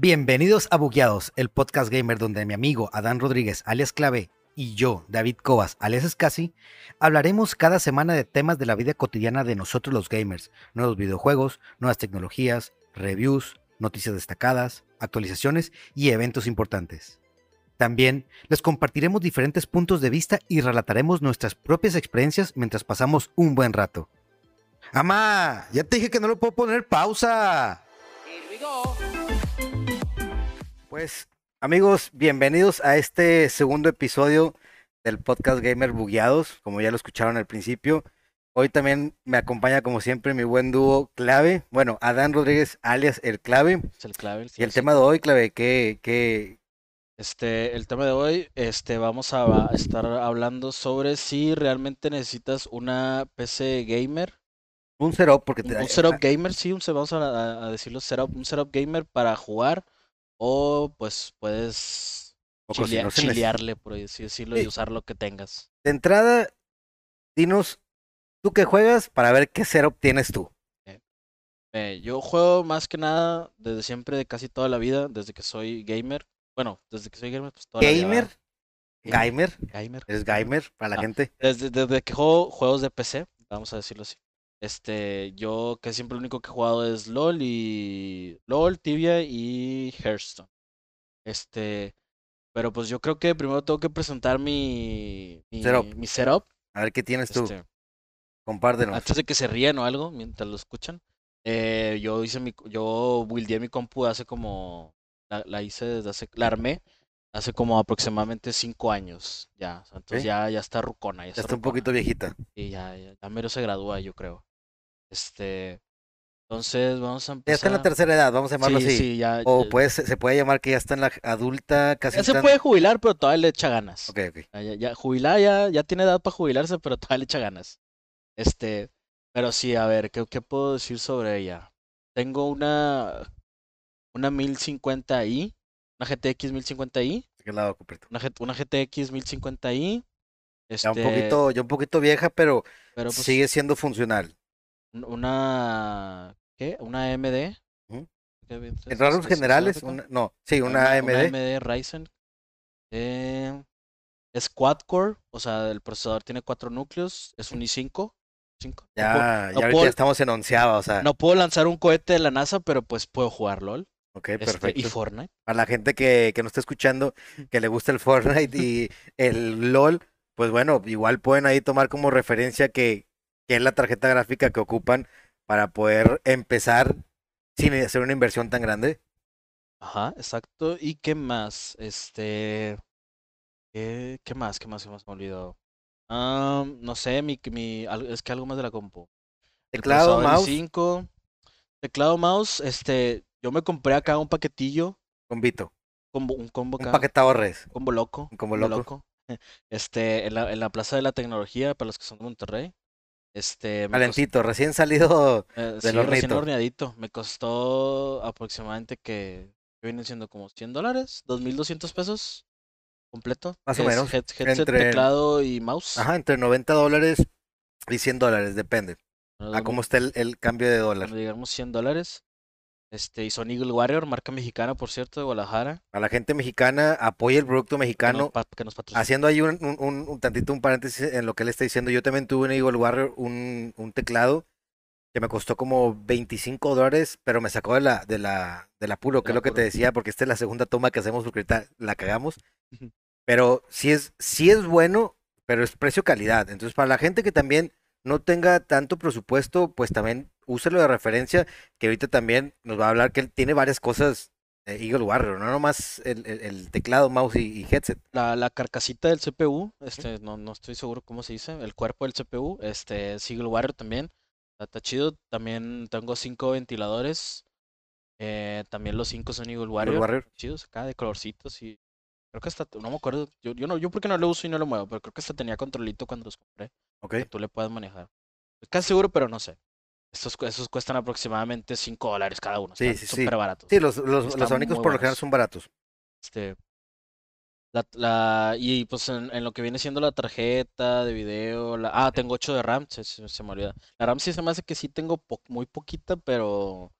Bienvenidos a Bugueados, el podcast gamer donde mi amigo Adán Rodríguez, alias Clave, y yo, David Cobas, alias Escasi, hablaremos cada semana de temas de la vida cotidiana de nosotros los gamers, nuevos videojuegos, nuevas tecnologías, reviews, noticias destacadas, actualizaciones y eventos importantes. También les compartiremos diferentes puntos de vista y relataremos nuestras propias experiencias mientras pasamos un buen rato. ¡Amá! Ya te dije que no lo puedo poner pausa. Pues, amigos, bienvenidos a este segundo episodio del podcast Gamer Bugueados, como ya lo escucharon al principio. Hoy también me acompaña, como siempre, mi buen dúo Clave. Bueno, Adán Rodríguez, alias El Clave. Es el clave. Y el sí. tema de hoy, Clave, ¿qué, qué, Este, el tema de hoy, este, vamos a estar hablando sobre si realmente necesitas una PC gamer, un setup? Porque un, te, un setup gamer, sí, un, vamos a, a- a decirlo setup, un setup gamer para jugar o pues puedes chilea- chilearle, por así decirlo, y usar lo que tengas. De entrada, dinos, ¿tú qué juegas para ver qué setup tienes tú? Eh, yo juego más que nada desde siempre, de casi toda la vida, desde que soy gamer. Bueno, desde que soy gamer, pues toda la vida, ¿Gamer? ¿Gamer? Gamer. ¿Eres gamer para la Ah. gente? Desde, desde que juego juegos de PC, vamos a decirlo así. Este, yo que siempre lo único que he jugado es LOL y LOL, Tibia y Hearthstone. Este, pero pues yo creo que primero tengo que presentar mi mi Setup. mi setup, A ver qué tienes tú. este, Compártenos. antes de que se rían o algo mientras lo escuchan. Eh, yo hice mi yo buildé mi compu hace como la, la hice desde hace la armé hace como aproximadamente cinco años ya, entonces ya ya está rucona, ya Ya está está un poquito viejita. Y ya, ya, ya mero se gradúa, yo creo. Este, entonces vamos a Ya está en la empezar. tercera edad, vamos a llamarlo Sí, así. sí, ya, O ya- se puede llamar que ya está en la adulta, casi ya se puede jubilar, pero todavía le echa ganas. Ok, ok. Ya, jubilar ya, ya tiene edad para jubilarse, pero todavía le echa ganas. Este, pero sí, a ver, ¿qué, qué puedo decir sobre ella? Tengo una, una 1050i, una GTX 1050i, ¿De qué lado, una, G- una GTX 1050i. Ya un Este, poquito, ya un poquito vieja, pero, pero pues, sigue siendo funcional. Un- una, ¿qué? Una AMD. Ujú. ¿Qué bien- En rasgos es- es generales, una- no, sí, una, Una AMD. AMD Ryzen. Eh, es quad core, o sea, el procesador tiene cuatro núcleos, es un i5. cinco. No Ya, puedo- ya no ahorita puedo- ya estamos en onceava, o sea. No puedo lanzar un cohete de la NASA, pero pues puedo jugar LOL ok, este, perfecto. y Fortnite. Para la gente que, que no está escuchando, que le gusta el Fortnite y el LOL, pues bueno, igual pueden ahí tomar como referencia que, que es la tarjeta gráfica que ocupan para poder empezar sin hacer una inversión tan grande. Ajá, exacto. ¿Y qué más? Este. ¿Qué, qué más? ¿Qué más? ¿Qué más me he olvidado? No sé, mi, es que algo más de la compu. Teclado, mouse, i5, teclado, mouse, este, yo me compré acá un paquetillo, con Vito. combo, un combo Un acá, paquetado res. un combo loco, un combo loco. Este, en la, en la Plaza de la Tecnología, para los que son de Monterrey. Este, costó, Calentito, recién salido. eh, del sí, recién horneadito. Me costó aproximadamente que, que vienen siendo como 100 dólares, 2.200 pesos completo. Más o menos, head- headset, entre- teclado y mouse. Ajá, entre 90 dólares y 100 dólares, depende. Nos A cómo está el, el cambio de dólar. cuando digamos 100 dólares. Este, y son Eagle Warrior, marca mexicana, por cierto, de Guadalajara. A la gente mexicana, apoya el producto que nos, mexicano. que nos. Haciendo ahí un, un, un- un tantito un paréntesis en lo que él está diciendo, yo también tuve en Eagle Warrior un, un teclado que me costó como 25 dólares, pero me sacó de la, de la, del apuro, que es lo que te decía, porque esta es la segunda toma que hacemos porque ahorita la cagamos. Pero sí es, sí es bueno, pero es precio-calidad. Entonces, para la gente que también no tenga tanto presupuesto, pues también úselo de referencia, que ahorita también nos va a hablar que él tiene varias cosas de Eagle Warrior, no nomás el, el- el teclado, mouse y, y headset. La, la carcasita del CPU, este, no, no estoy seguro cómo se dice, el cuerpo del CPU, este, es Eagle Warrior también, está, chido, también tengo cinco ventiladores, eh, también los cinco son Eagle Warrior, Warrior. chidos acá de colorcitos y creo que hasta, no me acuerdo, yo, yo no, yo porque no lo uso y no lo muevo, pero creo que hasta tenía controlito cuando los compré, ¿Ok? que tú le puedes manejar. Estoy casi seguro, pero no sé. Estos, esos cuestan aproximadamente 5 dólares cada uno, Sí, sí, sí. súper baratos. Sí, los, los, los abanicos por lo general son baratos. Este, la, la, y pues en, en lo que viene siendo la tarjeta de video, la, ah, tengo 8 de RAM, se, se- se me olvida. La RAM sí se me hace que sí tengo po- muy poquita, pero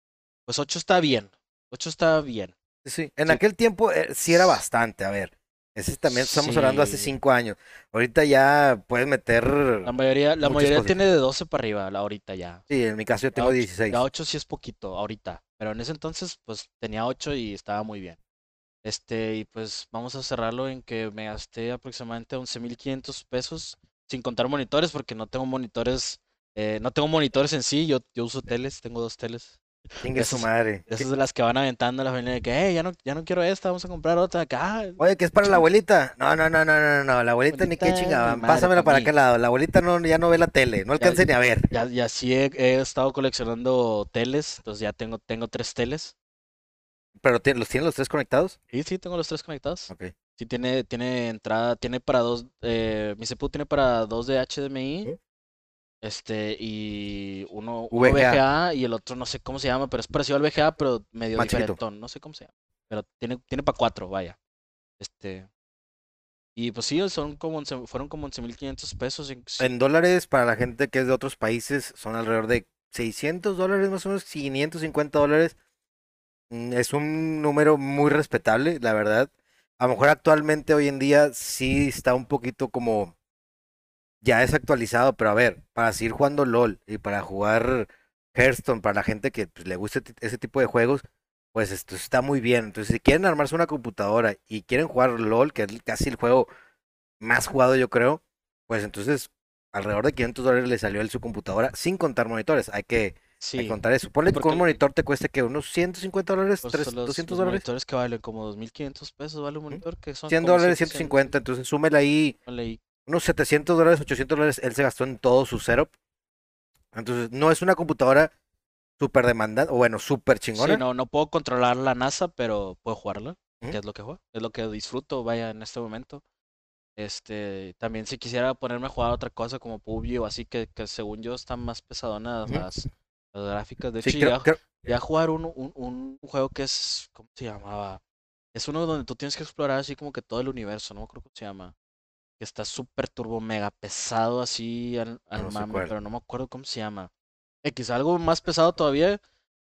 pues 8 está bien. 8 está bien. Sí, en Sí. aquel tiempo eh, sí era bastante, a ver. Ese también estamos hablando hace cinco años. Ahorita ya puedes meter. La mayoría, la mayoría cosas. tiene de 12 para arriba, la ahorita ya. Sí, en mi caso yo tengo ocho- 16. Ya 8 sí es poquito, ahorita. Pero en ese entonces, pues tenía 8 y estaba muy bien. Este, y pues vamos a cerrarlo en que me gasté aproximadamente 11.500 pesos, sin contar monitores, porque no tengo monitores, eh, no tengo monitores en sí, yo, yo uso teles, tengo dos teles. Chingue su madre. Esas de las que van aventando a la familia de que, hey, ya no, ya no quiero esta, vamos a comprar otra acá. Oye, ¿qué es para la abuelita? No, no, no, no, no, no. La abuelita ni qué madre, Pásamela pa' para aquel lado. La abuelita no, ya no ve la tele. No alcanza ni a ver. Ya, y así he, he estado coleccionando teles, entonces ya tengo, tengo tres teles. Pero ¿los tienen los tres conectados? Y sí, tengo los tres conectados. Ok. Sí, tiene, tiene entrada, tiene para dos, eh, mi CPU tiene para dos de HDMI, Ujú. Este, y uno, uno VGA. VGA y el otro no sé cómo se llama, pero es parecido al VGA, pero medio Más diferentón, no sé cómo se llama, pero tiene, tiene para cuatro, vaya, este, y pues sí, son como, 11 fueron como 11.500 pesos, En dólares, para la gente que es de otros países, son alrededor de 600 dólares, más o menos, 550 dólares. Mm, Es un número muy respetable, la verdad. A lo mejor actualmente, hoy en día, sí está un poquito como ya desactualizado, pero a ver, para seguir jugando LOL y para jugar Hearthstone, para la gente que pues, le guste ese tipo de juegos, pues esto está muy bien. Entonces, si quieren armarse una computadora y quieren jugar LOL, que es casi el juego más jugado, yo creo, pues entonces alrededor de 500 dólares le salió el su computadora sin contar monitores. Hay que, hay que sí, contar eso. Ponle que un monitor te cueste que unos 150 dólares, pues, tres- son los, 200 los dólares, monitores que valen como 2.500 pesos, vale un monitor, que son 100 como dólares, 150, 150. Entonces súmele ahí ponle ahí, unos 700 dólares, 800 dólares. Él se gastó en todo su setup. Entonces no es una computadora súper demandante, o bueno, súper chingona. Sí, no, no puedo controlar la NASA, pero puedo jugarla, Ujú. que es lo que juego, es lo que disfruto, vaya, en este momento. Este, también si quisiera ponerme a jugar otra cosa como PUBG o así, que, que según yo están más pesadonas Ujú. las, las gráficas. De Sí, hecho, creo- llegué a- creo- llegué a jugar un, un, un juego que es, ¿cómo se llamaba? Es uno donde tú tienes que explorar así como que todo el universo, no me acuerdo cómo se llama. Que está súper turbo mega pesado así al, al No mame, pero no me acuerdo cómo se llama. X, algo más pesado todavía,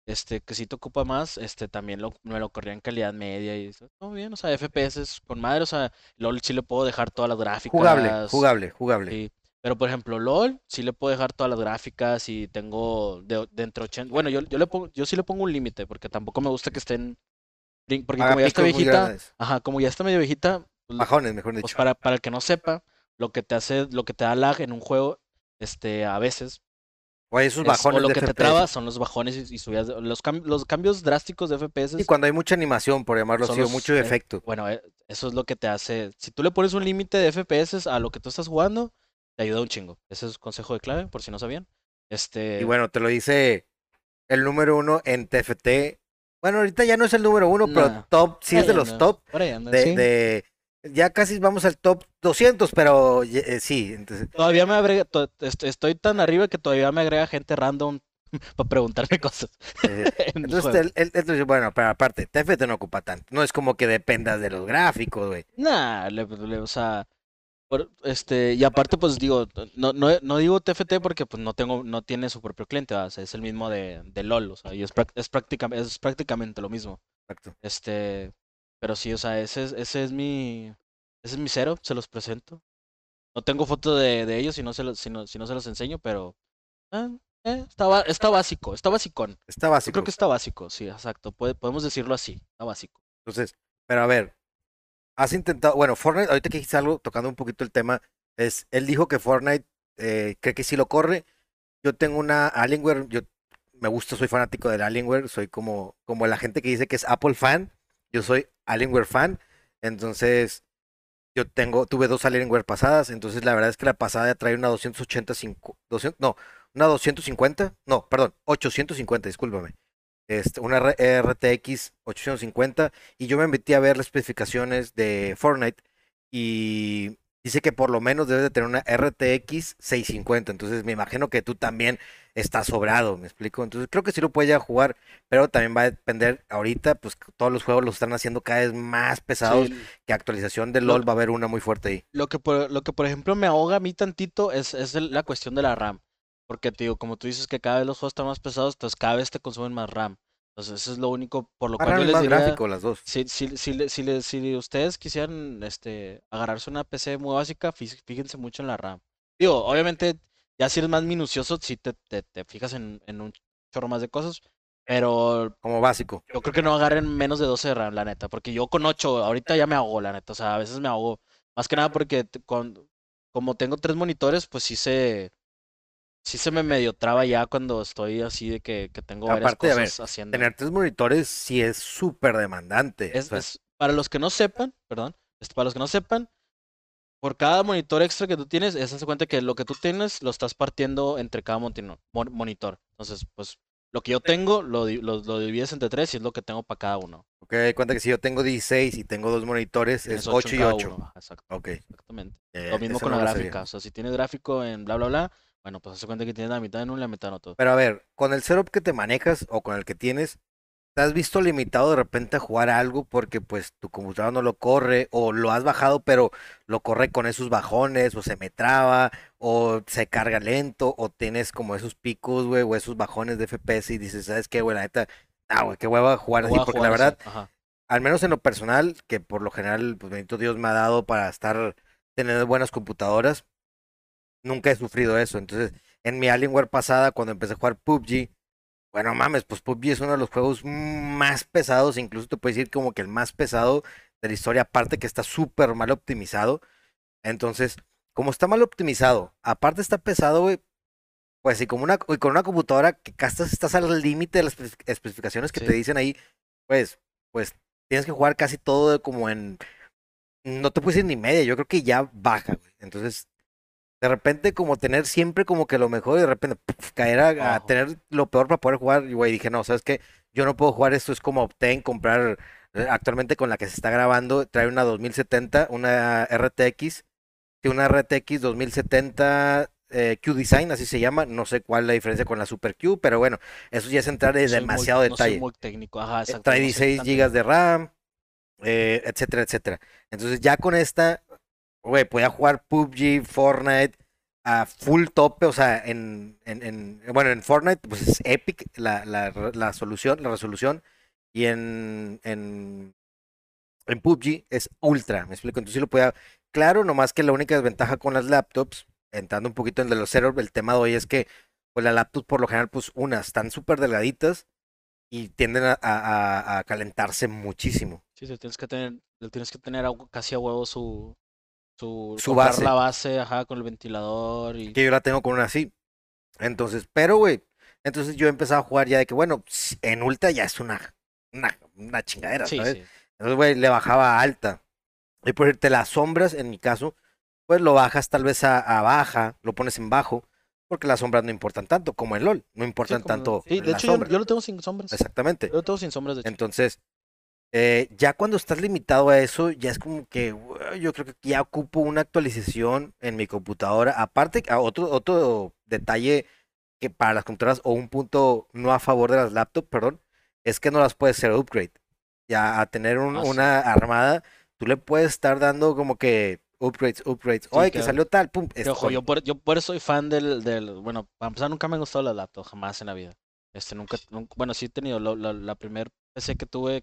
este, que si te ocupa más, este, también lo, me lo corría en calidad media y todo bien, o sea, FPS con madre, o sea, LOL sí le puedo dejar todas las gráficas. jugable, jugable, jugable. Sí. Pero por ejemplo, LOL sí le puedo dejar todas las gráficas y tengo de, de entre 80. Bueno, yo, yo le pongo, yo sí le pongo un límite, porque tampoco me gusta que estén. Porque Haga como ya está viejita, ajá, como ya está medio viejita, Bajones, mejor pues dicho. para, para el que no sepa, lo que te hace, lo que te da lag en un juego, este, a veces, Oye, esos es- bajones o lo de que te traba son los bajones y, y subidas, los, cam- los cambios drásticos de FPS. Y cuando hay mucha animación, por llamarlo así, o mucho eh, efecto. Bueno, eh, eso es lo que te hace. Si tú le pones un límite de FPS a lo que tú estás jugando, te ayuda un chingo. Ese es consejo de clave, por si no sabían. Este. Y bueno, te lo dice el número uno en TFT. Bueno, ahorita ya no es el número uno, pero top, sí es de los anda, top. De, sí. de- ya casi vamos al top 200, pero eh, sí. Entonces, Todavía me agrega. to- est- Estoy tan arriba que todavía me agrega gente random para preguntarme cosas. eh, en entonces el- el- bueno, pero aparte, TFT no ocupa tanto. No es como que dependas de los gráficos, güey. Nah, le- le- o sea. por- este, y aparte, pues digo, no, no, no digo TFT porque pues no tengo, no tiene su propio cliente, ¿verdad? O sea, es el mismo de, de LOL, o sea, y es, es, práctica- es prácticamente lo mismo. Exacto. Este, pero sí, o sea, ese es, ese es mi, ese es mi cero, se los presento. No tengo foto de, de ellos si no se los, si no, si no se los enseño, pero ah, eh, está, básico, está basicón. Está Yo básico. creo que está básico, sí, exacto. Puede, podemos decirlo así, está básico. Entonces, pero a ver, has intentado, bueno, Fortnite, ahorita que dijiste algo, tocando un poquito el tema, es, él dijo que Fortnite eh, cree que sí lo corre. Yo tengo una Alienware, yo me gusta, soy fanático del Alienware, soy como, como la gente que dice que es Apple fan, yo soy Alienware fan, entonces yo tengo, tuve dos Alienware pasadas, entonces la verdad es que la pasada trae una 280, cincu- 200, no, una 250, no, perdón, 850, discúlpame este, una RTX 850 y yo me metí a ver las especificaciones de Fortnite y dice que por lo menos debe de tener una RTX 650, entonces me imagino que tú también estás sobrado, ¿me explico? Entonces creo que sí lo puedes ya jugar, pero también va a depender ahorita, pues todos los juegos los están haciendo cada vez más pesados, Sí, que actualización de Lo- LOL va a haber una muy fuerte ahí. Lo que por, lo que por ejemplo me ahoga a mí tantito es, es la cuestión de la RAM. Porque te digo, como tú dices que cada vez los juegos están más pesados, entonces cada vez te consumen más RAM. Entonces, eso es lo único por lo cual Agarran yo el les diría, gráfico las dos. si, si, si, si, si ustedes quisieran este, agarrarse una PC muy básica, fí- fíjense mucho en la RAM. Digo, obviamente, ya si eres más minucioso, sí te, te, te fijas en, en un chorro más de cosas, pero Como básico. yo creo que no agarren menos de 12 de RAM, la neta, porque yo con 8 ahorita ya me ahogo, la neta, o sea, a veces me ahogo, más que nada porque con, como tengo tres monitores, pues sí se, sí se me medio traba ya cuando estoy así de que, que tengo varias Aparte, a ver, cosas haciendo. Tener tres monitores sí es súper demandante. Es, o sea, es- para los que no sepan, perdón, es- para los que no sepan, por cada monitor extra que tú tienes, es hace cuenta que lo que tú tienes lo estás partiendo entre cada monitor. Entonces, pues, lo que yo tengo lo, lo, lo divides entre tres y es lo que tengo para cada uno. ok, cuenta que si yo tengo 16 y tengo dos monitores, es ocho 8 en y cada 8. uno, exacto, Ok. exactamente. eh, Lo mismo con no la gráfica. O sea, si tienes gráfico en bla, bla, bla, bueno, pues hace cuenta que tienes la mitad en uno y la mitad en otro. Pero a ver, con el setup que te manejas o con el que tienes, ¿te has visto limitado de repente a jugar algo porque pues tu computadora no lo corre o lo has bajado pero lo corre con esos bajones o se me traba o se carga lento o tienes como esos picos, güey, o esos bajones de FPS y dices, ¿sabes qué, güey? La neta, ah, güey, qué hueva jugar así porque jugar la verdad, al menos en lo personal, que por lo general, pues bendito Dios me ha dado para estar, tener buenas computadoras, nunca he sufrido eso. Entonces, en mi Alienware pasada, cuando empecé a jugar PUBG, bueno, mames, pues PUBG es uno de los juegos más pesados, incluso te puedes decir como que el más pesado de la historia, aparte que está súper mal optimizado. Entonces, como está mal optimizado, aparte está pesado, güey, pues y como una, y con una computadora que castas, estás al límite de las espe- especificaciones que Sí. te dicen ahí, pues, pues tienes que jugar casi todo de como en, no te puedes ir ni media, yo creo que ya baja, güey. Entonces, de repente como tener siempre como que lo mejor y de repente puf, caer a, tener lo peor para poder jugar, y güey, dije, no, ¿sabes qué? Yo no puedo jugar esto, es como opté en comprar eh, actualmente con la que se está grabando, trae una 2070, una RTX, que una RTX 2070 eh, Q Design, así se llama, no sé cuál es la diferencia con la Super Q, pero bueno, eso ya es entrar en No soy muy- demasiado no soy detalle. muy técnico, ajá, Eh, exacto. Trae no soy 16 tan GB de RAM, eh, etcétera, etcétera. Entonces ya con esta, güey, podía jugar PUBG, Fortnite a full tope, o sea, en, en, en- bueno, en Fortnite pues es Epic la, la, la solución, la resolución, y en, en, en PUBG es ultra, me explico, entonces sí lo podía, claro, nomás que la única desventaja con las laptops, entrando un poquito en de los setup, el tema de hoy es que pues las laptops por lo general, pues unas están súper delgaditas y tienden a, a- calentarse muchísimo. Sí, tienes que tener, tienes que tener casi a huevo su, su, Su base. la base, ajá, con el ventilador y Que yo la tengo con una así. Entonces, pero güey, entonces yo empezaba a jugar ya de que, bueno, en ultra ya es una, una, una chingadera, sí, ¿sabes? sí. Entonces, güey, le bajaba a alta. Y por irte las sombras, en mi caso, pues lo bajas tal vez a, a baja, lo pones en bajo, porque las sombras no importan tanto, como en LOL, no Sí, importan como- tanto sí, de hecho yo, yo lo tengo sin sombras. Exactamente. Yo lo tengo sin sombras, de hecho. Entonces, eh, ya cuando estás limitado a eso, ya es como que "Güey, yo creo que ya ocupo una actualización en mi computadora. Aparte, a otro, otro detalle que para las computadoras, o un punto no a favor de las laptops, perdón, es que no las puedes hacer upgrade. Ya a tener un- Ah, sí. una armada, tú le puedes estar dando como que upgrades, upgrades. Oye, que que- salió tal, pum. Ojo, yo por, yo por eso soy fan del, del, bueno, para empezar nunca me han gustado las laptops, jamás en la vida. Este, nunca, nunca- bueno, sí he tenido lo- la, la primer PC que tuve,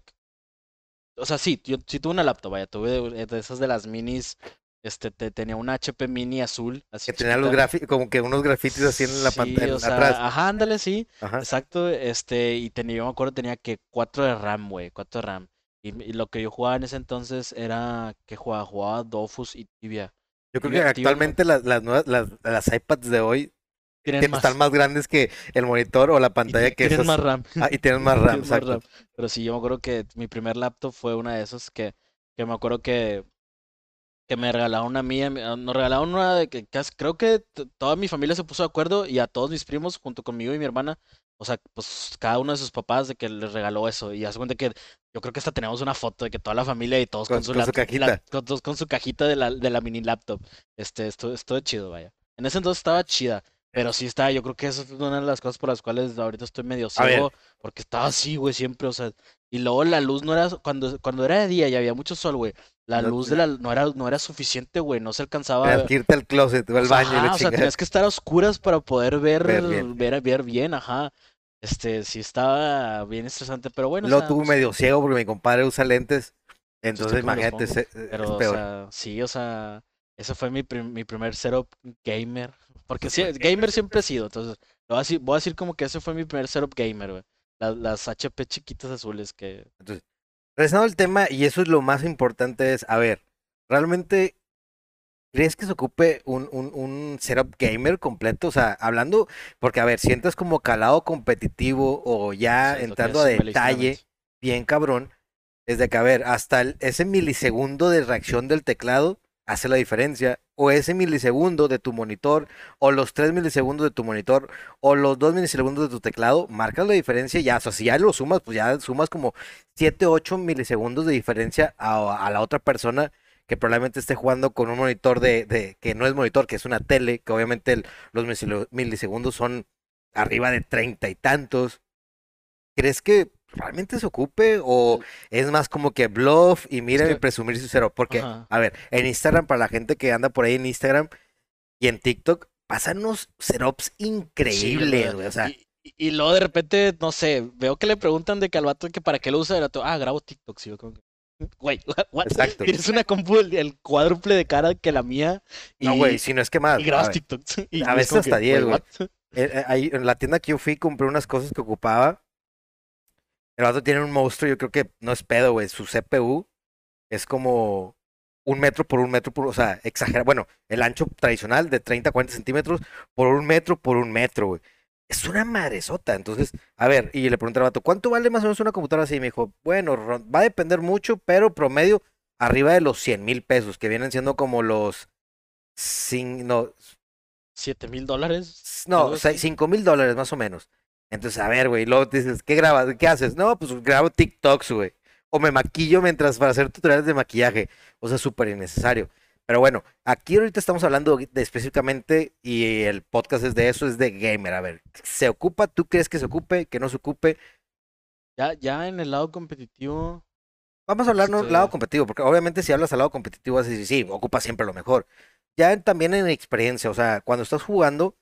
o sea, sí, yo sí tuve una laptop, vaya, tuve de, esas de las minis, este, te- tenía una HP mini azul, así que tenía los gráficos, como que unos grafitis así en la Sí, pantalla, o sea, atrás. ajá, ándale, sí, Ajá. exacto, este, y tenía, yo me acuerdo, tenía que 4 de RAM, güey, 4 de RAM. Y, y lo que yo jugaba en ese entonces era que jugaba, jugaba Dofus y Tibia. Yo creo Tibia- que Tibia actualmente las, las nuevas, las, las iPads de hoy Tienen que están más grandes que el monitor o la y pantalla ti- que tienen esas. más RAM. Ah, y tienen más RAM, Tienen más exacto. RAM. Pero sí, yo me acuerdo que mi primer laptop fue una de esas que, que me acuerdo que, que me regalaron una mía, nos regalaron una de que casi- creo que toda mi familia se puso de acuerdo y a todos mis primos junto conmigo y mi hermana, o sea, pues cada uno de sus papás de que les regaló eso y hace cuenta que yo creo que hasta tenemos una foto de que toda la familia y todos con, Con- su, con su lap- la- cajita. con, todos con su cajita de la, de la mini laptop. Este, esto, esto chido, vaya. En ese entonces estaba chida. Pero sí está, yo creo que esa es una de las cosas por las cuales ahorita estoy medio ver. ciego, porque estaba así, güey, siempre, o sea, y luego la luz no era, cuando, cuando era de día y había mucho sol, güey, la No- luz de la, no era, no era suficiente, güey, no se alcanzaba que irte al closet o al o baño y ajá, la o sea, tenías que estar a oscuras para poder ver, Ver ver bien. bien, ver, bien, ajá. Este, sí estaba bien estresante, pero bueno. Lo o sea, tuvo pues, medio ciego porque mi compadre usa lentes. Entonces, imagínate, es Pero, o peor. sea, sí, o sea, ese fue mi, prim- mi primer setup gamer. Porque sí, gamer siempre he sido, entonces, lo voy a decir, voy a decir como que ese fue mi primer setup gamer, güey. La- Las, HP chiquitas azules que... Entonces, regresando al tema, y eso es lo más importante, es, a ver, ¿realmente crees que se ocupe un, un, un setup gamer completo? O sea, hablando, porque a ver, si entras como calado competitivo o ya sí, entrando a detalle, bien cabrón, es de que, a ver, hasta el- ese milisegundo de reacción del teclado hace la diferencia, o ese milisegundo de tu monitor, o los 3 milisegundos de tu monitor, o los 2 milisegundos de tu teclado, marcan la diferencia ya, o sea, si ya lo sumas, pues ya sumas como 7, 8 milisegundos de diferencia a, la otra persona que probablemente esté jugando con un monitor de, que no es monitor, que es una tele, que obviamente los milisegundos son arriba de treinta y tantos. ¿Crees que realmente se ocupe o es más como que bluff y miren que- y presumir su cero? Porque, Ajá. a ver, en Instagram, para la gente que anda por ahí en Instagram y en TikTok, pasan unos setups Sí, increíbles, güey. güey. O sea, y, y- y luego de repente, no sé, veo que le preguntan de que al vato que para qué lo usa, el vato, ah, grabo TikTok, sí, yo que, güey, what? exacto. Tienes una compu el, cuádruple de cara que la mía y, No, güey, si no es que más. y grabas ver, TikTok. Y a es veces hasta que, 10, güey. eh, eh, en la tienda que yo fui compré unas cosas que ocupaba. El vato tiene un monstruo, yo creo que no es pedo, güey. Su CPU es como un metro por un metro, por, o sea, exagera. Bueno, el ancho tradicional de 30 a 40 centímetros por un metro por un metro, güey. Es una madresota. Entonces, a ver, y le pregunté al vato, ¿cuánto vale más o menos una computadora así? Y me dijo, bueno, va a depender mucho, pero promedio arriba de los 100 mil pesos, que vienen siendo como los... Cin, no, ¿Siete mil dólares? no, algo o sea, así. 5 mil dólares más o menos. Entonces, a ver, güey, luego te dices, ¿qué grabas? ¿Qué haces? No, pues grabo TikToks, güey. O me maquillo mientras para hacer tutoriales de maquillaje. O sea, súper innecesario. Pero bueno, aquí ahorita estamos hablando de específicamente, y el podcast es de eso, es de gamer. A ver, ¿se ocupa? ¿Tú crees que se ocupe? ¿Que no se ocupe? Ya, ya en el lado competitivo, Vamos a hablar Este- lado competitivo, porque obviamente si hablas al lado competitivo, vas a decir, sí, ocupa siempre lo mejor. Ya en- también en experiencia, o sea, cuando estás jugando,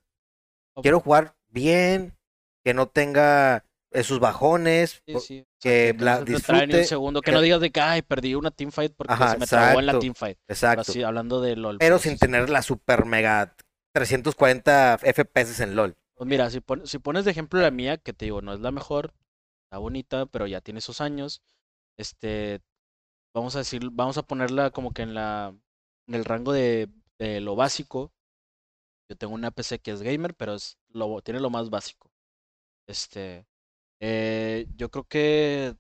quiero jugar bien, que no tenga eh, sus bajones. sí, sí, o sea, que que la no se te trae ni un disfrute, segundo, que que- no digas de que, ay, perdí una teamfight porque Ajá, se me trabó en la exacto, teamfight. Exacto. Así, hablando de LOL. Pero pues, sin tener la super mega 340 FPS en LOL. Pues mira, si, pon- si pones de ejemplo la mía, que te digo, no es la mejor, está bonita, pero ya tiene sus años, este, vamos a decir, vamos a ponerla como que en la, en el rango de, de lo básico. Yo tengo una PC que es gamer, pero es lo, tiene lo más básico. Este, eh, yo creo que,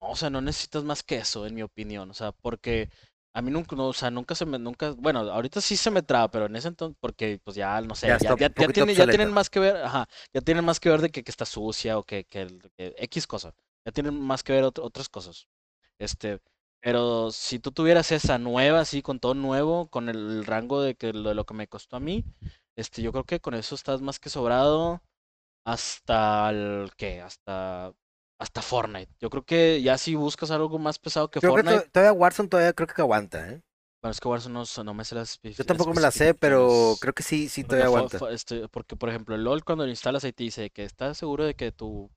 o sea, no necesitas más que eso, en mi opinión, o sea, porque a mí nunca, no, o sea, nunca se me, nunca, bueno, ahorita sí se me traba, pero en ese entonces, porque pues ya, no sé, Ya ya, ya, tiene- tienen más que ver, ajá, ya tienen más que ver de que, que está sucia o que, que, que X cosa, ya tienen más que ver ot- otras cosas. Este, pero si tú tuvieras esa nueva, así, con todo nuevo, con el rango de que lo, de lo que me costó a mí, este, yo creo que con eso estás más que sobrado hasta el, ¿qué? Hasta, hasta Fortnite. Yo creo que ya si buscas algo más pesado que Creo que Fortnite, to- todavía Warzone todavía creo que aguanta, ¿eh? bueno, es que Warzone no, no me sé las Yo tampoco me la sé, pero creo que sí, sí todavía aguanta. este, porque, por ejemplo, el LOL cuando lo instalas ahí te dice que estás seguro de que tu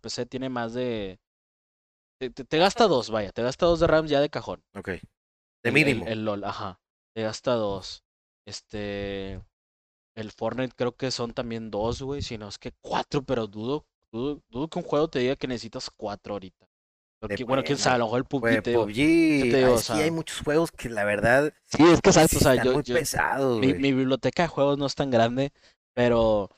PC tiene más de... Te, te- te gasta dos, vaya, te gasta dos de RAM ya de cajón. Ok. De El- el- mínimo. El, LOL, ajá. Te gasta dos. Este... El Fortnite creo que son también dos, güey. Si no es que cuatro, pero dudo, dudo, dudo que un juego te diga que necesitas cuatro ahorita. Porque, bueno, quién sabe, a lo mejor el PUBG Güey, te. PUBG, digo, o sea- hay muchos juegos que la verdad Sí, es que exacto, o sea, están yo, muy yo- pesados, mi, mi biblioteca de juegos no es tan grande, pero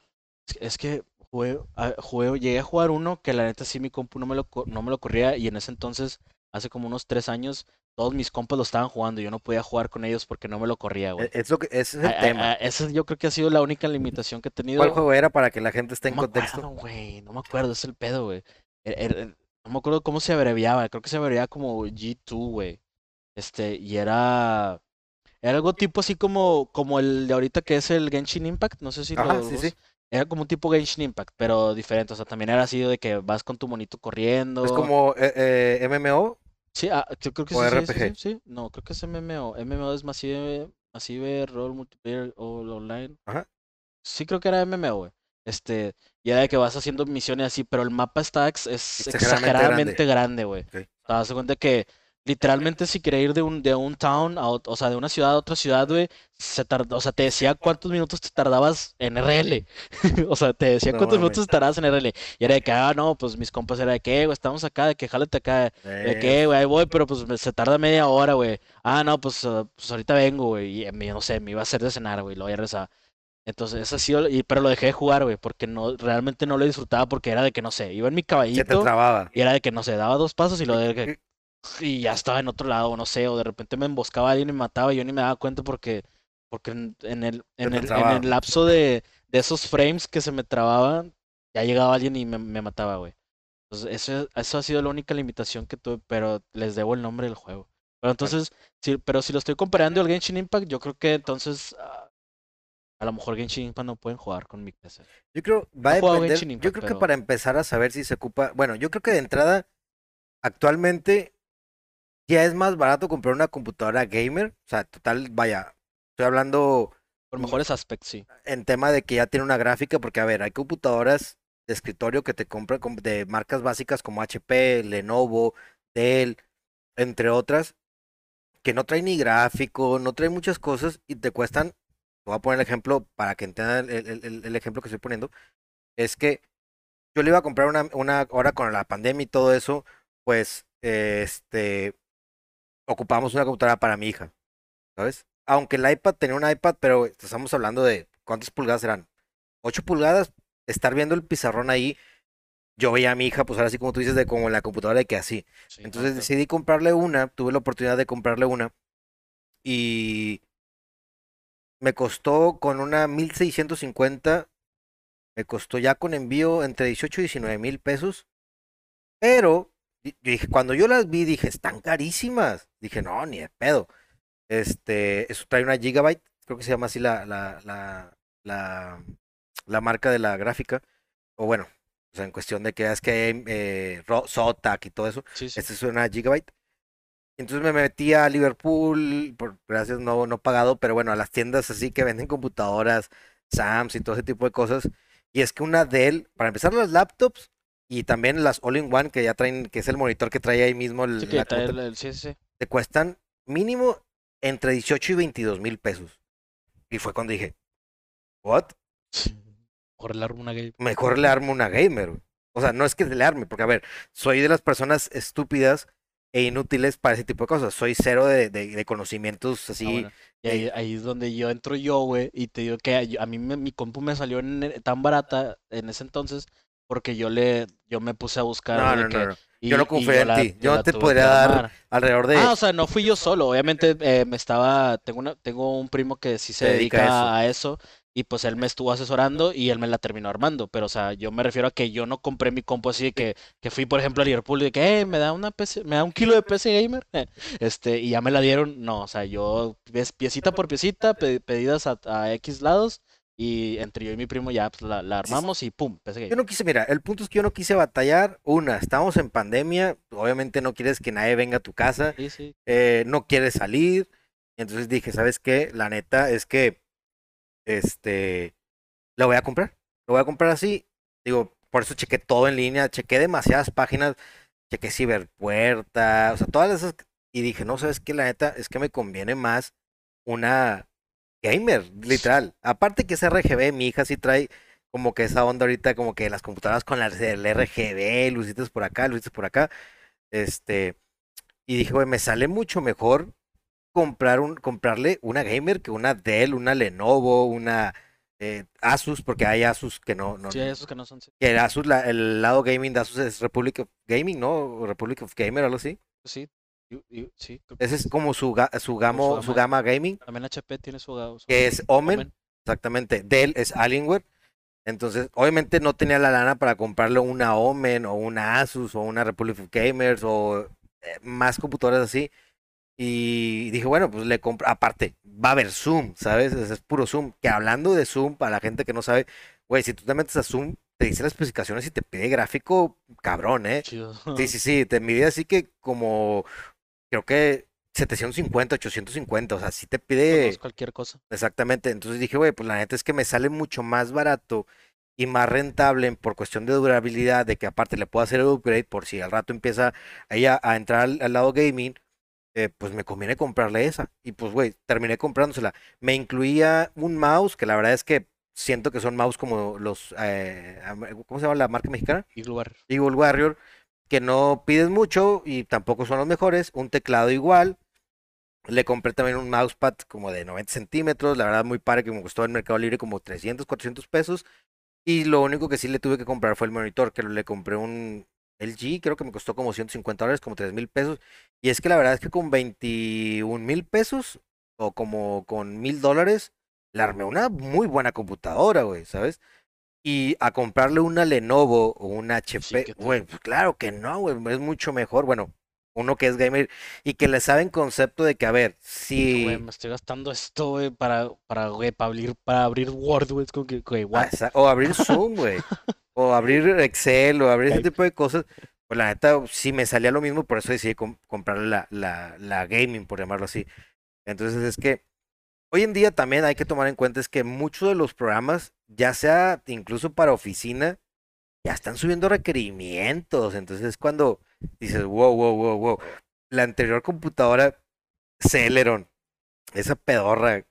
es- que jugué, jugué- llegué a jugar uno que la neta sí mi compu no me lo, no me lo corría y en ese entonces, hace como unos tres años, todos mis compas lo estaban jugando y yo no podía jugar con ellos porque no me lo corría, güey. E- Es lo que, ese es el a- tema. a- esa yo creo que ha sido la única limitación que he tenido. ¿Cuál juego era para que la gente esté en No me contexto? acuerdo, güey, no me acuerdo, es el pedo, güey. Er- er- er- no me acuerdo cómo se abreviaba, creo que se abreviaba como G2, güey. Este, y era... Era algo tipo así como, como el de ahorita que es el Genshin Impact, no sé si Ajá, lo... sí, vos- sí. Era como un tipo Genshin Impact, pero diferente, o sea, también era así de que vas con tu monito corriendo. Es como eh, eh, MMO. Sí, ah, yo creo que o sí, sí, sí, RPG. sí, sí. No, creo que es MMO. MMO es Massive, Massive Role Multiplayer o Online. Ajá. Sí, creo que era MMO, güey. Este, Y era de que vas haciendo misiones así, pero el mapa está ex- es Exageradamente exageradamente grande, güey. Ok. Te das cuenta que literalmente si quería ir de un, de un town, a, o sea, de una ciudad a otra ciudad, güey, se tardó, o sea, te decía cuántos minutos te tardabas en RL. O sea, te decía No cuántos minutos te tardabas en RL. Y era de que, ah, no, pues mis compas era de que, güey, estamos acá, de que jálate acá. De que, güey, ahí voy, pero pues se tarda media hora, güey. Ah, no, pues, ah, pues ahorita vengo, güey. Y eh, no sé, me iba a hacer de cenar, güey. Lo voy a rezar. Entonces, eso ha sido, y, pero lo dejé de jugar, güey, porque no, realmente no lo disfrutaba porque era de que, no sé, iba en mi se te caballito trababa. y era de que, no sé, daba dos pasos y lo de que, y ya estaba en otro lado, no sé, o de repente me emboscaba alguien y me mataba y yo ni me daba cuenta porque, porque en, en el, en el, en el lapso de, de esos frames que se me trababan, ya llegaba alguien y me, me mataba, güey. Entonces, eso, eso ha sido la única limitación que tuve, pero les debo el nombre del juego. Pero entonces, sí, pero si lo estoy comparando al Genshin Impact, yo creo que entonces ah, a lo mejor Genshin Impact no pueden jugar con mi PC. Yo creo, va a depender. Yo creo que para empezar a saber si se ocupa. Bueno, yo creo que de entrada, actualmente ya es más barato comprar una computadora gamer. O sea, total, vaya. Estoy hablando Por mejores aspectos, sí. en tema de que ya tiene una gráfica, porque a ver, hay computadoras de escritorio que te compran com- de marcas básicas como HP, Lenovo, Dell, entre otras, que no traen ni gráfico, no traen muchas cosas y te cuestan, te voy a poner el ejemplo para que entiendan el, el- ejemplo que estoy poniendo, es que yo le iba a comprar una, una ahora con la pandemia y todo eso, pues, este, ocupamos una computadora para mi hija, ¿sabes? Aunque el iPad tenía un iPad, pero estamos hablando de, ¿cuántas pulgadas eran? 8 pulgadas, estar viendo el pizarrón ahí, yo veía a mi hija, pues ahora sí como tú dices, de como en la computadora de que así. sí, Entonces decidí comprarle una, tuve la oportunidad de comprarle una y me costó con una 1650, me costó ya con envío entre 18 y 19 mil pesos, pero dije, cuando yo las vi dije, están carísimas, dije, no, ni de pedo. Este, eso trae una Gigabyte, creo que se llama así la, la, la, la, la marca de la gráfica, o bueno, o sea, en cuestión de que es que eh, Zotac y todo eso. Sí, sí. Esta es una Gigabyte. Entonces me metí a Liverpool, por gracias no, no pagado, pero bueno, a las tiendas así que venden computadoras, Sams y todo ese tipo de cosas. Y es que una Dell, para empezar las laptops y también las All-in-One que ya traen, que es el monitor que trae ahí mismo el- Sí, que la trae el- el- sí. te cuestan mínimo entre 18 y 22 mil pesos. Y fue cuando dije, ¿what? Mejor le armo una game. mejor le armo una gamer. güey. O sea, no es que le arme, porque a ver, soy de las personas estúpidas e inútiles para ese tipo de cosas. Soy cero de, de- de conocimientos Ah, así. bueno. Y ahí, ahí es donde yo entro yo, güey, y te digo que a, a mí me- mi compu me salió en- tan barata en ese entonces porque yo le yo me puse a buscar No, no, que- no, y- Yo no y confío en ti. Yo te podría dar. Alrededor de. Ah, o sea, no fui yo solo. Obviamente eh, me estaba, tengo una, tengo un primo que sí se dedica dedica a a eso y pues él me estuvo asesorando y él me la terminó armando. Pero o sea, yo me refiero a que yo no compré mi compu así de que, que fui por ejemplo a Liverpool y de que, eh, me da una PC, me da un kilo de PC gamer, este, y ya me la dieron. No, o sea, yo ves piecita por piecita, pe- pedidas a, a X lados y entre yo y mi primo ya pues, la, la armamos y pum, Yo no quise, mira, el punto es que yo no quise batallar. Una, estamos en pandemia. Obviamente no quieres que nadie venga a tu casa. Sí, sí. eh, no quieres salir. Entonces dije, ¿sabes qué? La neta es que, este, lo voy a comprar. Lo voy a comprar así. Digo, por eso chequé todo en línea, chequé demasiadas páginas, chequé Ciberpuerta, o sea, todas esas. Y dije, no, ¿sabes qué? La neta es que me conviene más una gamer, literal. Aparte que es RGB, mi hija sí trae como que esa onda ahorita, como que las computadoras con las el RGB, lucitas por acá, lucitas por acá. Este, y dije, güey, me sale mucho mejor comprar un, comprarle una gamer que una Dell, una Lenovo, una eh, Asus, porque hay Asus que no, no, Sí, no- esos que no son. sí. que el Asus, la- el lado gaming de Asus es Republic of Gaming, ¿no? Republic of Gamer, algo así. Sí, sí, creo que Ese es como su, ga- su, gamo, su gama. gama gaming, También HP tiene su, su- que es Omen, Omen. exactamente. Dell es Alienware. Entonces, obviamente no tenía la lana para comprarle una Omen o una Asus o una Republic of Gamers o eh, más computadoras así. Y dije, bueno, pues le compro. Aparte, va a haber Zoom, ¿sabes? Es, es puro Zoom. Que hablando de Zoom, para la gente que no sabe, güey, si tú te metes a Zoom, te dice las especificaciones y te pide gráfico cabrón, ¿eh? Chido. Sí, sí, sí, te mide así que como, creo que 750, 850, o sea, sí te Pues pide es cualquier cosa. exactamente. Entonces dije, güey, pues la neta es que me sale mucho más barato y más rentable por cuestión de durabilidad, de que aparte le puedo hacer el upgrade por si al rato empieza ella a entrar al, lado gaming, eh, pues me conviene comprarle esa. Y pues, güey, terminé comprándosela. Me incluía un mouse, que la verdad es que siento que son mouse como los, eh, ¿cómo se llama la marca mexicana? Eagle Warrior. Eagle Warrior, que no piden mucho y tampoco son los mejores. Un teclado igual. Le compré también un mousepad como de 90 centímetros, la verdad muy padre que me costó en Mercado Libre como 300, 400 pesos. Y lo único que sí le tuve que comprar fue el monitor, que le compré un LG, creo que me costó como 150 dólares, como 3 mil pesos. Y es que la verdad es que con 21 mil pesos o como con mil dólares, le armé una muy buena computadora, güey, ¿sabes? Y a comprarle una Lenovo o una HP, güey, pues claro que no, güey, es mucho mejor. Bueno, uno que es gamer y que le sabe en concepto de que, a ver, si... Güey, me estoy gastando esto, güey, para, para, güey, para abrir, para abrir Word, güey, que, güey, O abrir Zoom, güey. o abrir Excel, o abrir ese tipo de cosas. Pues la neta, sí me salía lo mismo, por eso decidí comprar la, la, la gaming, por llamarlo así. Entonces es que hoy en día también hay que tomar en cuenta es que muchos de los programas, ya sea incluso para oficina, ya están subiendo requerimientos. Entonces es cuando dices, wow, wow, wow, wow. La anterior computadora, Celeron, esa pedorra,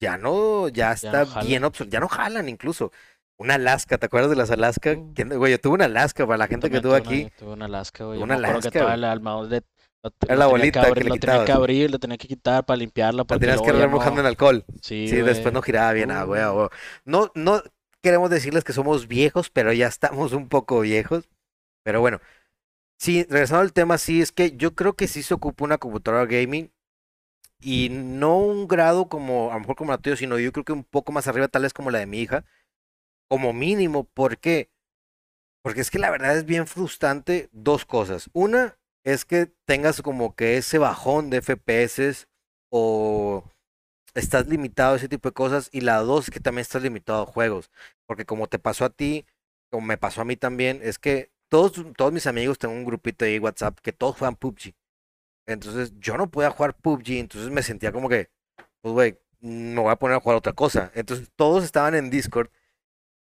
ya no, ya está bien obsoleta, ya no jalan incluso. Una Alaska, ¿te acuerdas de las Alaska? Uh. Güey, yo tuve una Alaska para la gente que tuvo aquí. Tuve una Alaska, güey. Una Alaska. Que mouse de, lo, la bolita que, lo tenía que abrir, lo tenía que quitar para limpiarla. La tenías que remojando en alcohol. Sí, sí después no giraba bien. Ah, güey, güey. No, no queremos decirles que somos viejos, pero ya estamos un poco viejos. Pero bueno, Sí, regresando al tema, sí, es que yo creo que sí se ocupa una computadora gaming y no un grado como, a lo mejor como la tuya, sino yo creo que un poco más arriba, tal vez como la de mi hija, como mínimo. ¿Por qué? Porque es que la verdad es bien frustrante dos cosas. Una es que tengas como que ese bajón de FPS o estás limitado a ese tipo de cosas. Y la dos es que también estás limitado a juegos. Porque como te pasó a ti, como me pasó a mí también, es que todos, todos mis amigos, tengo un grupito de WhatsApp que todos juegan PUBG. Entonces yo no podía jugar PUBG, entonces me sentía como que, pues güey, me voy a poner a jugar otra cosa. Entonces todos estaban en Discord.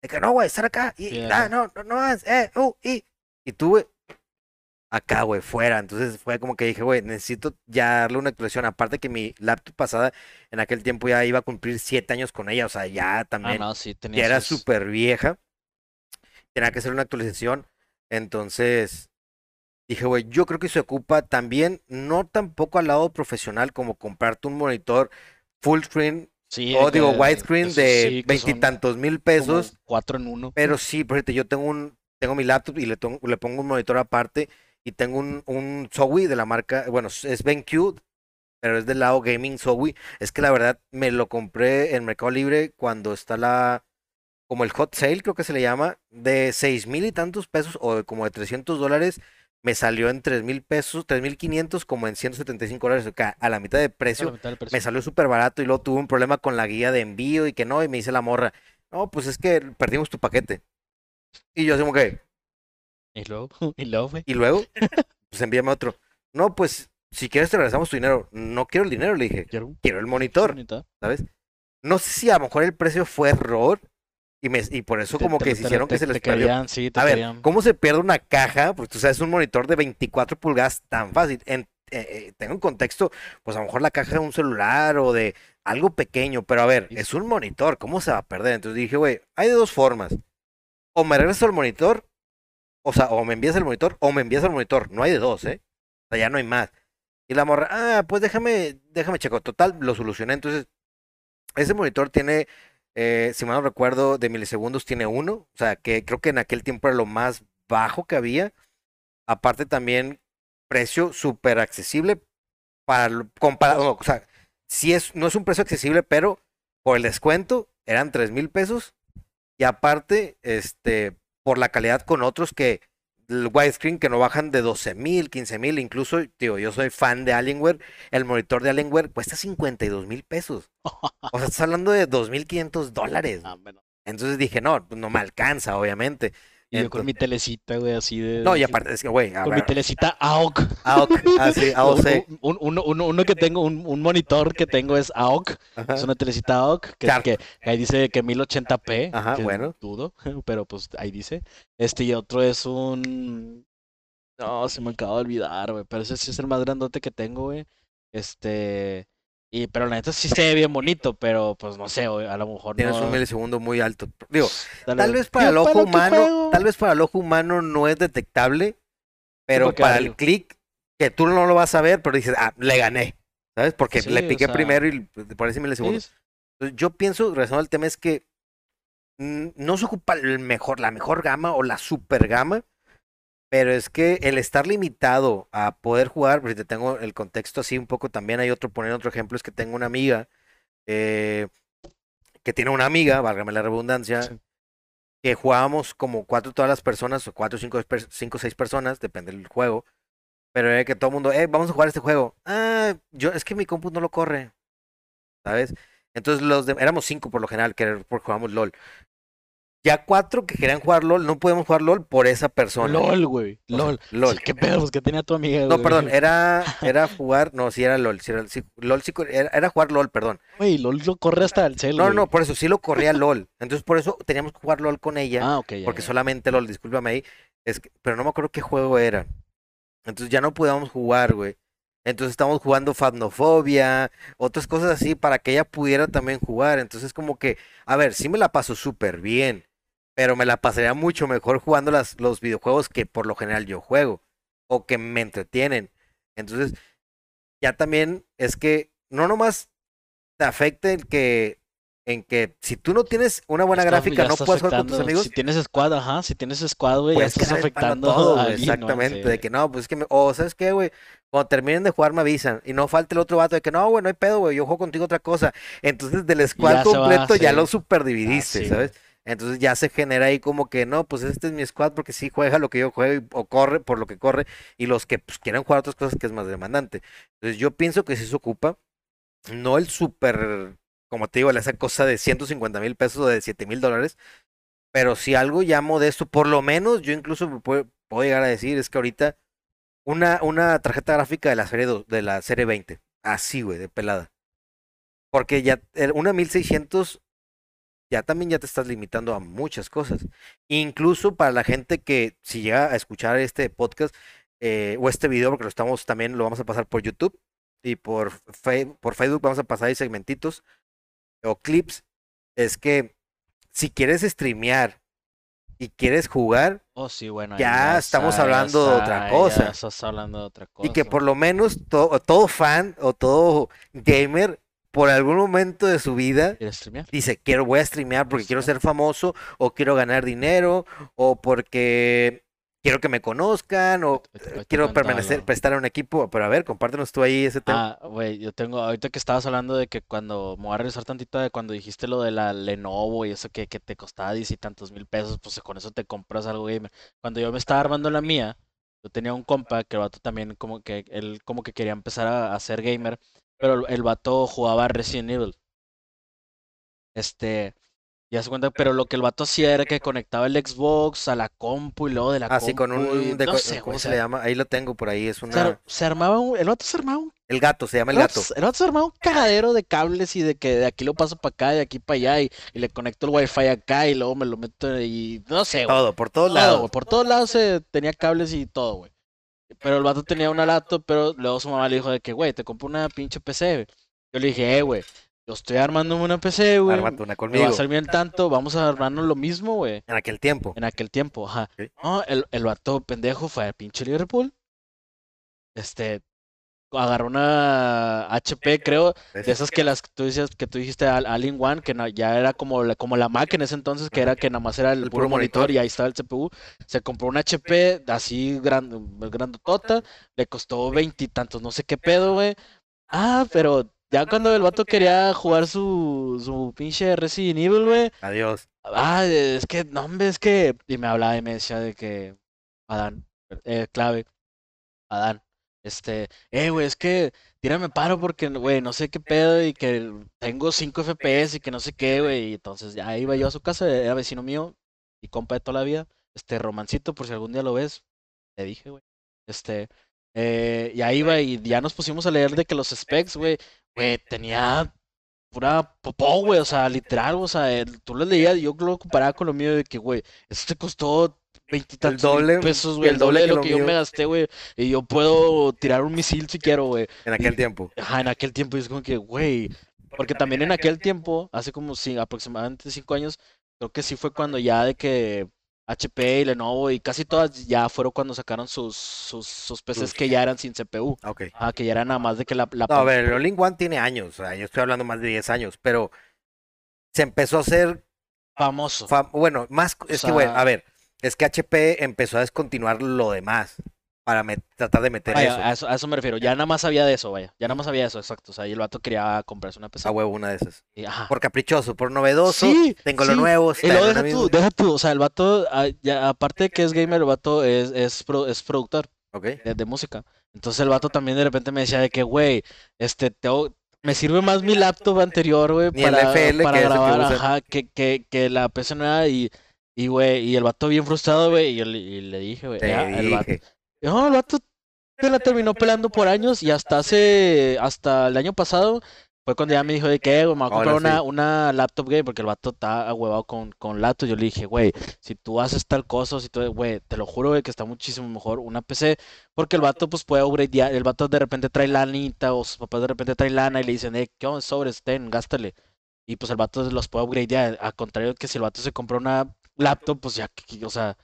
De que no, güey, estar acá. Y, ah, no, no, no, eh, uh, y. Y tú, güey, acá, güey, fuera. Entonces fue como que dije, güey, necesito ya darle una actualización. Aparte que mi laptop pasada, en aquel tiempo ya iba a cumplir siete años con ella. O sea, ya ah, también. no, sí, ya era súper vieja. Tenía que hacer una actualización. Entonces, dije, güey, yo creo que se ocupa también, no tampoco al lado profesional como comprarte un monitor full screen o digo widescreen de veintitantos mil pesos. Cuatro en uno. Pero sí, por ejemplo, yo tengo un, tengo mi laptop y le, le pongo un monitor aparte y tengo un, un Zowie de la marca, bueno, es BenQ, pero es del lado gaming Zowie. Es que la verdad me lo compré en Mercado Libre cuando está la como el hot sale, creo que se le llama, de seis mil y tantos pesos o como de 300 dólares, me salió en tres mil pesos, tres mil quinientos como en 175 dólares, o sea, a la mitad de precio, me salió súper barato y luego tuve un problema con la guía de envío y que no, y me dice la morra, no, pues es que perdimos tu paquete. Y yo así como que... ¿Y luego? ¿Y luego? ¿Y luego? Pues envíame otro. No, pues si quieres te regresamos tu dinero. No quiero el dinero, le dije. Quiero, quiero el monitor, ¿sabes? No sé si a lo mejor el precio fue error y, me, y por eso como que se hicieron que se les perdió. a ver, ¿cómo se pierde una caja? Pues tú sabes, un monitor de 24 pulgadas tan fácil. En, eh, eh, tengo un contexto, pues a lo mejor la caja de un celular o de algo pequeño, pero a ver, es un monitor, ¿cómo se va a perder? Entonces dije, güey, hay de dos formas. O me regreso al monitor, o sea, o me envías el monitor, o me envías el monitor. No hay de dos, ¿eh? O sea, ya no hay más. Y la morra, ah, pues déjame, déjame checo. Total, lo solucioné. Entonces, ese monitor tiene eh, si mal no recuerdo, de milisegundos tiene uno. O sea, que creo que en aquel tiempo era lo más bajo que había. Aparte también, precio súper accesible para comparado. O sea, si es, no es un precio accesible, pero por el descuento eran tres mil pesos. Y aparte, este, por la calidad con otros que el widescreen que no bajan de 12 mil, 15 mil, incluso, digo, yo soy fan de Alienware, el monitor de Alienware cuesta 52 mil pesos. O sea, estás hablando de 2.500 dólares. Ah, Entonces dije, no, no me alcanza, obviamente. Y yo con mi telecita, güey, así de. No, y aparte, es que, güey, Con mi telecita AOC. AOC, así, AOC. Un, uno, uno, uno, que tengo, un, un, monitor que tengo es AOC. Ajá. Es una telecita AOC. Que, que, ahí dice que 1080p. Ajá, bueno. Dudo, pero pues ahí dice. Este y otro es un. No, se me acaba de olvidar, güey. Pero ese sí es el más grandote que tengo, güey. Este. Y, pero la neta sí se ve bien bonito, pero pues no sé, a lo mejor Tienes un milisegundo muy alto. Digo, tal, tal vez para el ojo humano, tal vez para el ojo humano no es detectable, pero para el clic, que tú no lo vas a ver, pero dices, ah, le gané, ¿sabes? Porque Sí, le o piqué sea, primero y por ese milisegundos. Sí, Entonces, yo pienso, razón al tema es que no se ocupa el mejor, la mejor gama o la super gama, pero es que el estar limitado a poder jugar, porque te tengo el contexto así un poco también, hay otro, poner otro ejemplo, es que tengo una amiga eh, que tiene una amiga, válgame la redundancia, Sí. que jugábamos como cuatro todas las personas, o cuatro, cinco, cinco, seis personas, depende del juego, pero era que todo el mundo, eh, vamos a jugar este juego. Ah, yo, es que mi compu no lo corre, ¿sabes? Entonces los de- éramos cinco por lo general, que porque jugamos LOL. Ya cuatro que querían jugar LOL, no podemos jugar LOL por esa persona. LOL, güey. LOL. LOL. Sí, ¿Qué pedo? Pues que tenía tu amiga, No, perdón, era, era jugar, no, sí era LOL, sí era, sí, LOL sí, era, era jugar LOL, perdón. Güey, LOL lo corre hasta el cel, No, güey. no, por eso sí lo corría LOL. Entonces por eso teníamos que jugar LOL con ella, Ah, ok, ya, porque ya. solamente LOL, discúlpame ahí, es que- pero no me acuerdo qué juego era. Entonces ya no podíamos jugar, güey. Entonces estábamos jugando Fabnofobia, otras cosas así para que ella pudiera también jugar. Entonces como que, a ver, sí me la paso súper bien, pero me la pasaría mucho mejor jugando las, los videojuegos que por lo general yo juego o que me entretienen. Entonces, ya también es que no nomás te afecta el que en que si tú no tienes una buena gráfica no puedes jugar con tus amigos, Si tienes squad, ajá, si tienes squad, güey, ya puedes estás afectando todo, a alguien, ¿no? exactamente, Sí. de que no, pues es que me, o sabes qué, güey, cuando terminen de jugar me avisan y no falte el otro vato de que no, güey, no hay pedo, güey, yo juego contigo otra cosa. Entonces del squad ya se va, completo ya lo super dividiste, sí, ¿sabes? Entonces ya se genera ahí como que no, pues este es mi squad porque sí juega lo que yo juego o corre por lo que corre y los que pues quieren jugar otras cosas que es más demandante. Entonces yo pienso que sí se ocupa, no el super, como te digo, esa cosa de 150 mil pesos o de 7 mil dólares, pero si algo ya modesto, por lo menos yo incluso puedo, puedo llegar a decir es que ahorita una, una tarjeta gráfica de la serie do- de la serie 20, así güey, de pelada. Porque ya el- una 1600 ya también ya te estás limitando a muchas cosas. Incluso para la gente que si llega a escuchar este podcast eh, o este video, porque lo estamos también lo vamos a pasar por YouTube y por, por Facebook vamos a pasar ahí segmentitos o clips, es que si quieres streamear y quieres jugar Oh, sí, bueno. Ya estamos ya hablando de otra cosa. Ya estás hablando de otra cosa. y que por lo menos to- todo fan o todo gamer por algún momento de su vida dice, quiero, voy a streamear porque quiero ser famoso, o quiero ganar dinero, o porque quiero que me conozcan, o quiero permanecer, prestar a un equipo. Pero a ver, compártenos tú ahí ese tema. Ah, güey, yo tengo, ahorita que estabas hablando de que cuando, me voy a regresar tantito de cuando dijiste lo de la Lenovo y eso que, que te costaba diez y tantos mil pesos, pues con eso te compras algo gamer. Cuando yo me estaba armando la mía, yo tenía un compa que el vato también como que, él como que quería empezar a, a ser gamer, pero el, vato jugaba Resident Evil. Este, ya se cuenta, pero lo que el vato hacía era que conectaba el Xbox a la compu y luego de la Así con compu y un, de- no sé, ¿cómo se le llama? Ahí lo tengo por ahí, es una... se armaba un, el vato se armaba un El gato, se llama el el gato. el vato se armaba un cagadero de cables y de que de aquí lo paso para acá, de aquí para allá y, y le conecto el wifi acá y luego me lo meto y no sé, güey. Todo, por todos Todo, lados. por todos lados se tenía cables y todo, güey. Pero el vato tenía una laptop, pero luego su mamá le dijo de que, güey, te compro una pinche PC. Yo le dije, eh, güey, yo estoy armándome una PC, güey. Ármate una Me va conmigo. a salir bien tanto, vamos a armarnos lo mismo, güey. En aquel tiempo. En aquel tiempo, ajá. No, el, el vato pendejo fue al pinche Liverpool. Este, agarró una HP, creo, de esas que las tú dices, que tú dijiste al Alien One, que ya era como la, como la Mac en ese entonces, que era que nada más era el, El puro puro monitor, monitor. y ahí estaba el CPU. Se compró una HP así gran, grandotota, le costó veintitantos, no sé qué pedo, güey. Ah, pero ya cuando el vato quería jugar su, su pinche Resident Evil, güey, Adiós. Ah, es que, no, hombre, es que. Y me hablaba y me decía de que. Adán, eh, clave. Adán, este. Eh, güey, es que. Tírame paro porque, güey, no sé qué pedo y que tengo 5 FPS y que no sé qué, güey. Y entonces ya iba yo a su casa, era vecino mío y compa de toda la vida. este romancito, por si algún día lo ves, te dije, güey. Este, eh, y ahí va, y ya nos pusimos a leer de que los specs, güey, güey, tenía pura popó, güey, o sea, literal, o sea, tú lo leías y yo lo comparaba con lo mío de que, güey, esto te costó mil doble, pesos, güey, el el doble de que lo lo que yo mío. me gasté, güey, y yo puedo tirar un misil si quiero, güey. En aquel tiempo. Ajá, en aquel tiempo, y es como que, güey, porque también en aquel tiempo, hace como sí, aproximadamente cinco años, creo que sí fue cuando ya de que HP y Lenovo y casi todas ya fueron cuando sacaron sus, sus, sus PCs Sus- que ya eran sin CPU. Ok. Ah, que ya era nada más de que la... la No, a ver, el All in One tiene años, o sea, yo estoy hablando más de 10 años, pero se empezó a hacer, famoso. fam- bueno, más, O es que, bueno, sea- a ver, es que HP empezó a descontinuar lo demás para tratar de meter Vaya, eso. a eso, a eso me refiero. Ya nada más sabía de eso, vaya. Ya nada más sabía de eso, exacto. O sea, y el vato quería comprarse una PC. A huevo, una de esas. Y, ajá. Por caprichoso, por novedoso, Sí, tengo lo sí. nuevo, Y luego deja tú, deja tú. O sea, el vato, ah, ya, aparte de que es gamer, el vato es, es, pro- es productor. Ok. de, de música. Entonces el vato también de repente me decía de que, güey, este, tengo- me sirve más mi laptop anterior, güey, para, FL para que que grabar, usan. ajá, que, que, que la PC nueva y, y, güey, y el vato bien frustrado, güey, y yo le, y le dije, güey, ya, el vato, no, el vato se la terminó pelando por años y hasta hace, hasta el año pasado fue cuando ya me dijo de que, güey, me voy a Ahora comprar una, sí. una laptop game porque el vato está ahuevado con, con laptop. Yo le dije, güey, si tú haces tal cosa, si tú, güey, te lo juro, güey, que está muchísimo mejor una PC porque el vato pues puede upgradear, el vato de repente trae lanita o sus papás de repente traen lana y le dicen, eh, ¿qué onda, sobres? Ten, gástale. Y pues el vato los puede upgradear, al contrario que si el vato se compra una laptop, pues ya, que- o sea,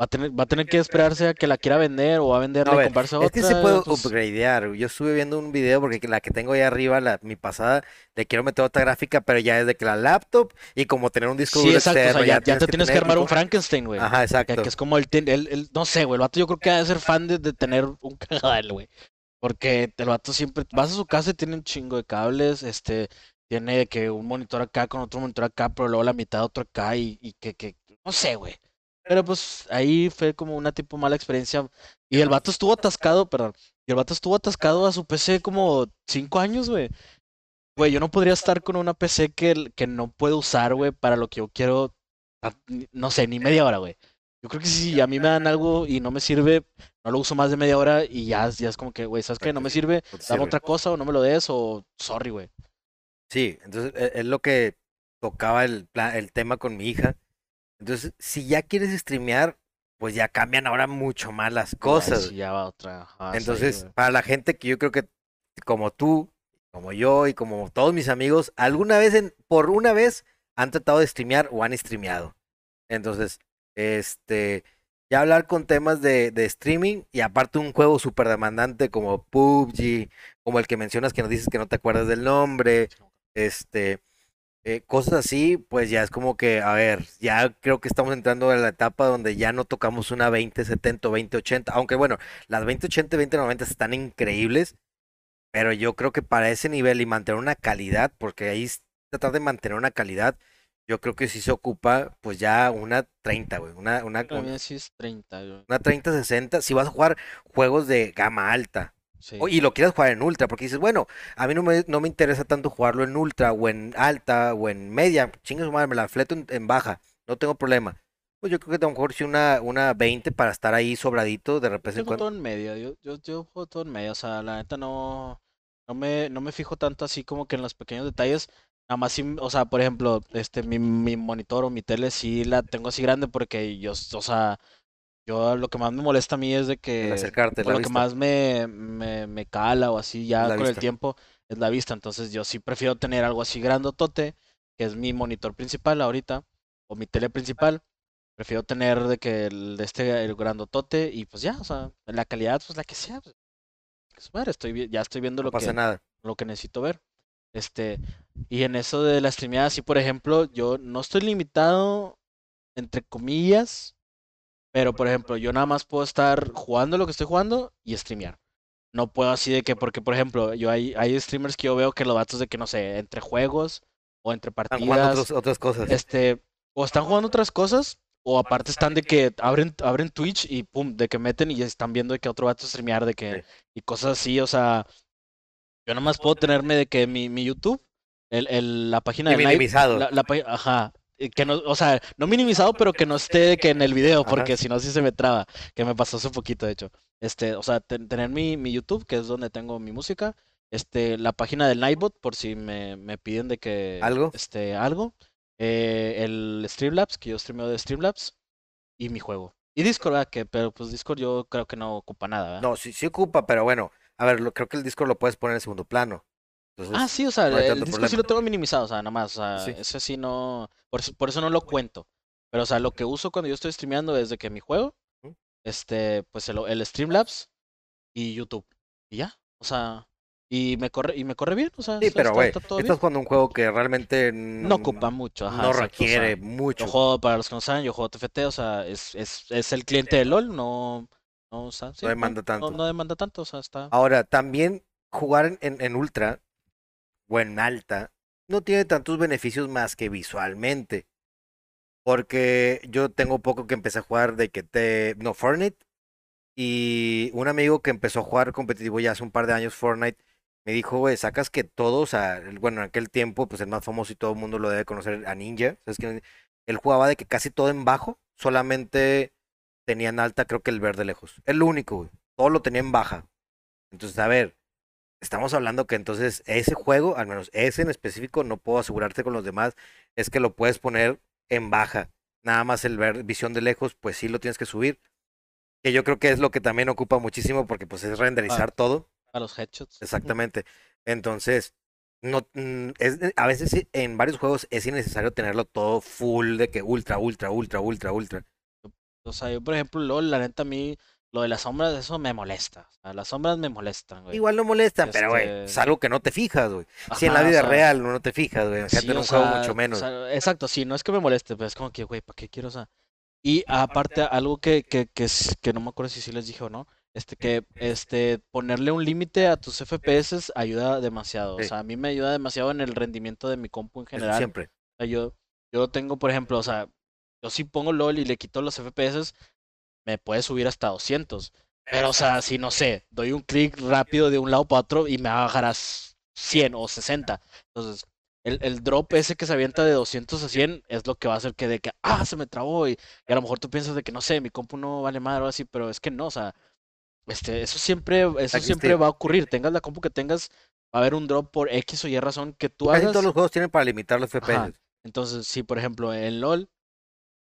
va a tener, va a tener que esperarse a que la quiera vender o va a venderla A y ver, comprarse Es otra. que se puede pues, upgradear. Yo estuve viendo un video porque la que tengo ahí arriba, la, mi pasada, le quiero meter otra gráfica, pero ya es de que la laptop y como tener un disco Sí, duro exacto, o sea, externo, ya, ya te tienes que armar un Frankenstein, güey. Ajá, Que, exacto. que es como el, el, el- no sé, güey, el vato yo creo que ha de ser fan de, de tener un cagadal, güey. Porque el vato siempre, vas a su casa y tiene un chingo de cables, este, tiene que un monitor acá con otro monitor acá, pero luego la mitad otro acá y, y que, que, no sé, güey. Pero pues ahí fue como una tipo mala experiencia. Y el vato estuvo atascado, perdón, y el vato estuvo atascado a su PC como cinco años, güey. Güey, yo no podría estar con una PC que, que no puedo usar, güey, para lo que yo quiero, no sé, ni media hora, güey. Yo creo que si a mí me dan algo y no me sirve, no lo uso más de media hora y ya, ya es como que, güey, ¿sabes qué? No me sirve, No dame sirve. otra cosa o no me lo des o sorry, güey. Sí, entonces e- es lo que tocaba el, pla- el tema con mi hija. Entonces, si ya quieres streamear, pues ya cambian ahora mucho más las cosas. ya va otra. Entonces, para la gente que yo creo que como tú, como yo y como todos mis amigos, alguna vez, en, por una vez, han tratado de streamear o han streameado. Entonces, este, ya hablar con temas de, de streaming y aparte un juego súper demandante como PUBG, como el que mencionas que nos dices que no te acuerdas del nombre, este, eh, cosas así, pues ya es como que, a ver, ya creo que estamos entrando en la etapa donde ya no tocamos una 2070 o 2080, aunque bueno, las 2080 y 2090 están increíbles, pero yo creo que para ese nivel y mantener una calidad, porque ahí tratar de mantener una calidad, yo creo que sí se ocupa, pues ya una 30, güey, una, una, Para un- mí sí es 30, güey. una 30-60, si vas a jugar juegos de gama alta. Sí. O- y lo quieres jugar en ultra, porque dices, bueno, a mí no me, no me interesa tanto jugarlo en ultra o en alta o en media, chingue su madre, me la fleto en, en baja, no tengo problema. Pues yo creo que a lo mejor sí una, una 20 para estar ahí sobradito de repente Yo en juego cuando. todo en medio, yo, yo, yo juego todo en medio, o sea, la neta no, no me, no me fijo tanto así como que en los pequeños detalles, nada más sí, o sea, por ejemplo, este, mi, mi monitor o mi tele sí la tengo así grande porque yo, o sea, yo lo que más me molesta a mí es de El que, acercarte, la lo que más me, me, me cala o así ya La con el tiempo es la vista, entonces yo sí prefiero tener algo así grandotote, que es mi monitor principal ahorita, o mi tele principal, prefiero tener de que el este el grandotote y pues ya, o sea, la calidad pues la que sea. Pues, estoy ya estoy viendo No lo pasa que nada. lo que necesito ver. Este, y en eso de la streameada, sí, por ejemplo, yo no estoy limitado entre comillas, pero por ejemplo, yo nada más puedo estar jugando lo que estoy jugando y streamear. No puedo así de que, porque por ejemplo, yo hay, hay streamers que yo veo que los datos de que no sé, entre juegos o entre Están jugando partidas, otros- otras cosas. este, o están jugando otras cosas, o aparte están de que abren, abren Twitch y pum, de que meten y están viendo de que otro vato streamear, de que, Sí. y cosas así, o sea, yo nomás puedo tenerme de que mi, mi YouTube, el, el, la página de Night, minimizado. la, ajá, que no, o sea, no minimizado, pero que no esté que en el video, porque si no sí se me traba, que me pasó hace poquito, de hecho. Este, o sea, ten- tener mi, mi YouTube, que es donde tengo mi música, este, la página del Nightbot, por si me, me piden de que, ¿Algo? este, algo, eh, el Streamlabs, que yo streameo de Streamlabs, y mi juego. Y Discord, ¿verdad? Que, pero pues Discord yo creo que no ocupa nada, ¿verdad? No, sí, sí ocupa, pero bueno, a ver, lo- creo que el Discord lo puedes poner en segundo plano. Entonces, Ah, sí, o sea, no el disco sí problema. lo tengo minimizado, o sea, nada más, o sea, Sí. ese sí no, por eso, por eso no lo cuento. Pero, o sea, lo que uso cuando yo estoy streameando es de que mi juego, este, pues el, el Streamlabs y YouTube. Y ya, o sea, y me corre, y me corre bien, o sea, Sí, pero güey, estás bien. jugando un juego que realmente No ocupa mucho, ajá, no exacto, o sea, requiere mucho. Yo juego, para los que no saben, yo juego TFT, o sea, es, es, es el cliente de LOL, no, no, o sea, sí, demanda tanto. No, no demanda tanto, o sea, está... Ahora, también jugar en, en- en ultra o en alta no tiene tantos beneficios más que visualmente. Porque yo tengo poco que empecé a jugar de que te. No, Fortnite. Y un amigo que empezó a jugar competitivo ya hace un par de años Fortnite me dijo, güey, sacas que todos, el- bueno, en aquel tiempo, pues el más famoso y todo el mundo lo debe conocer, a Ninja. ¿Sabes es? Él jugaba de que casi todo en bajo, solamente tenía en alta, creo que el verde lejos. Es lo único, güey. Todo lo tenía en baja. Entonces, a ver, estamos hablando que entonces ese juego, al menos ese en específico, no puedo asegurarte con los demás, es que lo puedes poner en baja. Nada más el ver visión de lejos, pues sí lo tienes que subir. Que yo creo que es lo que también ocupa muchísimo porque pues es renderizar todo. A los headshots. Exactamente. Entonces, no, mm, es, a veces en varios juegos es innecesario tenerlo todo full de que ultra, ultra, ultra, ultra, ultra. O sea, yo, por ejemplo, LOL, la neta, a mí, lo de las sombras, eso me molesta. O sea, las sombras me molestan, güey. Igual no molestan, pero güey, Este- es algo que no te fijas, güey. Si en la Ajá, o vida sea, real no te fijas, güey. Sí, en o un juego sea, mucho o menos. sea, exacto, sí, no es que me moleste, pero es como que, güey, ¿para qué quiero? O sea, y aparte, algo que, que, que, es- que no me acuerdo si sí les dije o no, este, que este, ponerle un límite a tus FPS ayuda demasiado. O Sí. sea, a mí me ayuda demasiado en el rendimiento de mi compu en Eso general. siempre. O sea, yo, yo tengo, por ejemplo, o sea, yo si pongo LOL y le quito los FPS, me puede subir hasta 200. Pero, o sea, si no sé, doy un clic rápido de un lado para otro y me va a bajar a s- 100 o 60. Entonces, el, el drop ese que se avienta de 200 a 100 es lo que va a hacer que de que, ah, se me trabó. Y, y a lo mejor tú piensas de que, no sé, mi compu no vale madre o así, pero es que no, o sea, este, eso siempre, eso siempre va a ocurrir. Tengas la compu que tengas, va a haber un drop por X o Y razón que tú Casi hagas. todos los juegos tienen para limitar los FPS. Entonces, si por ejemplo en LOL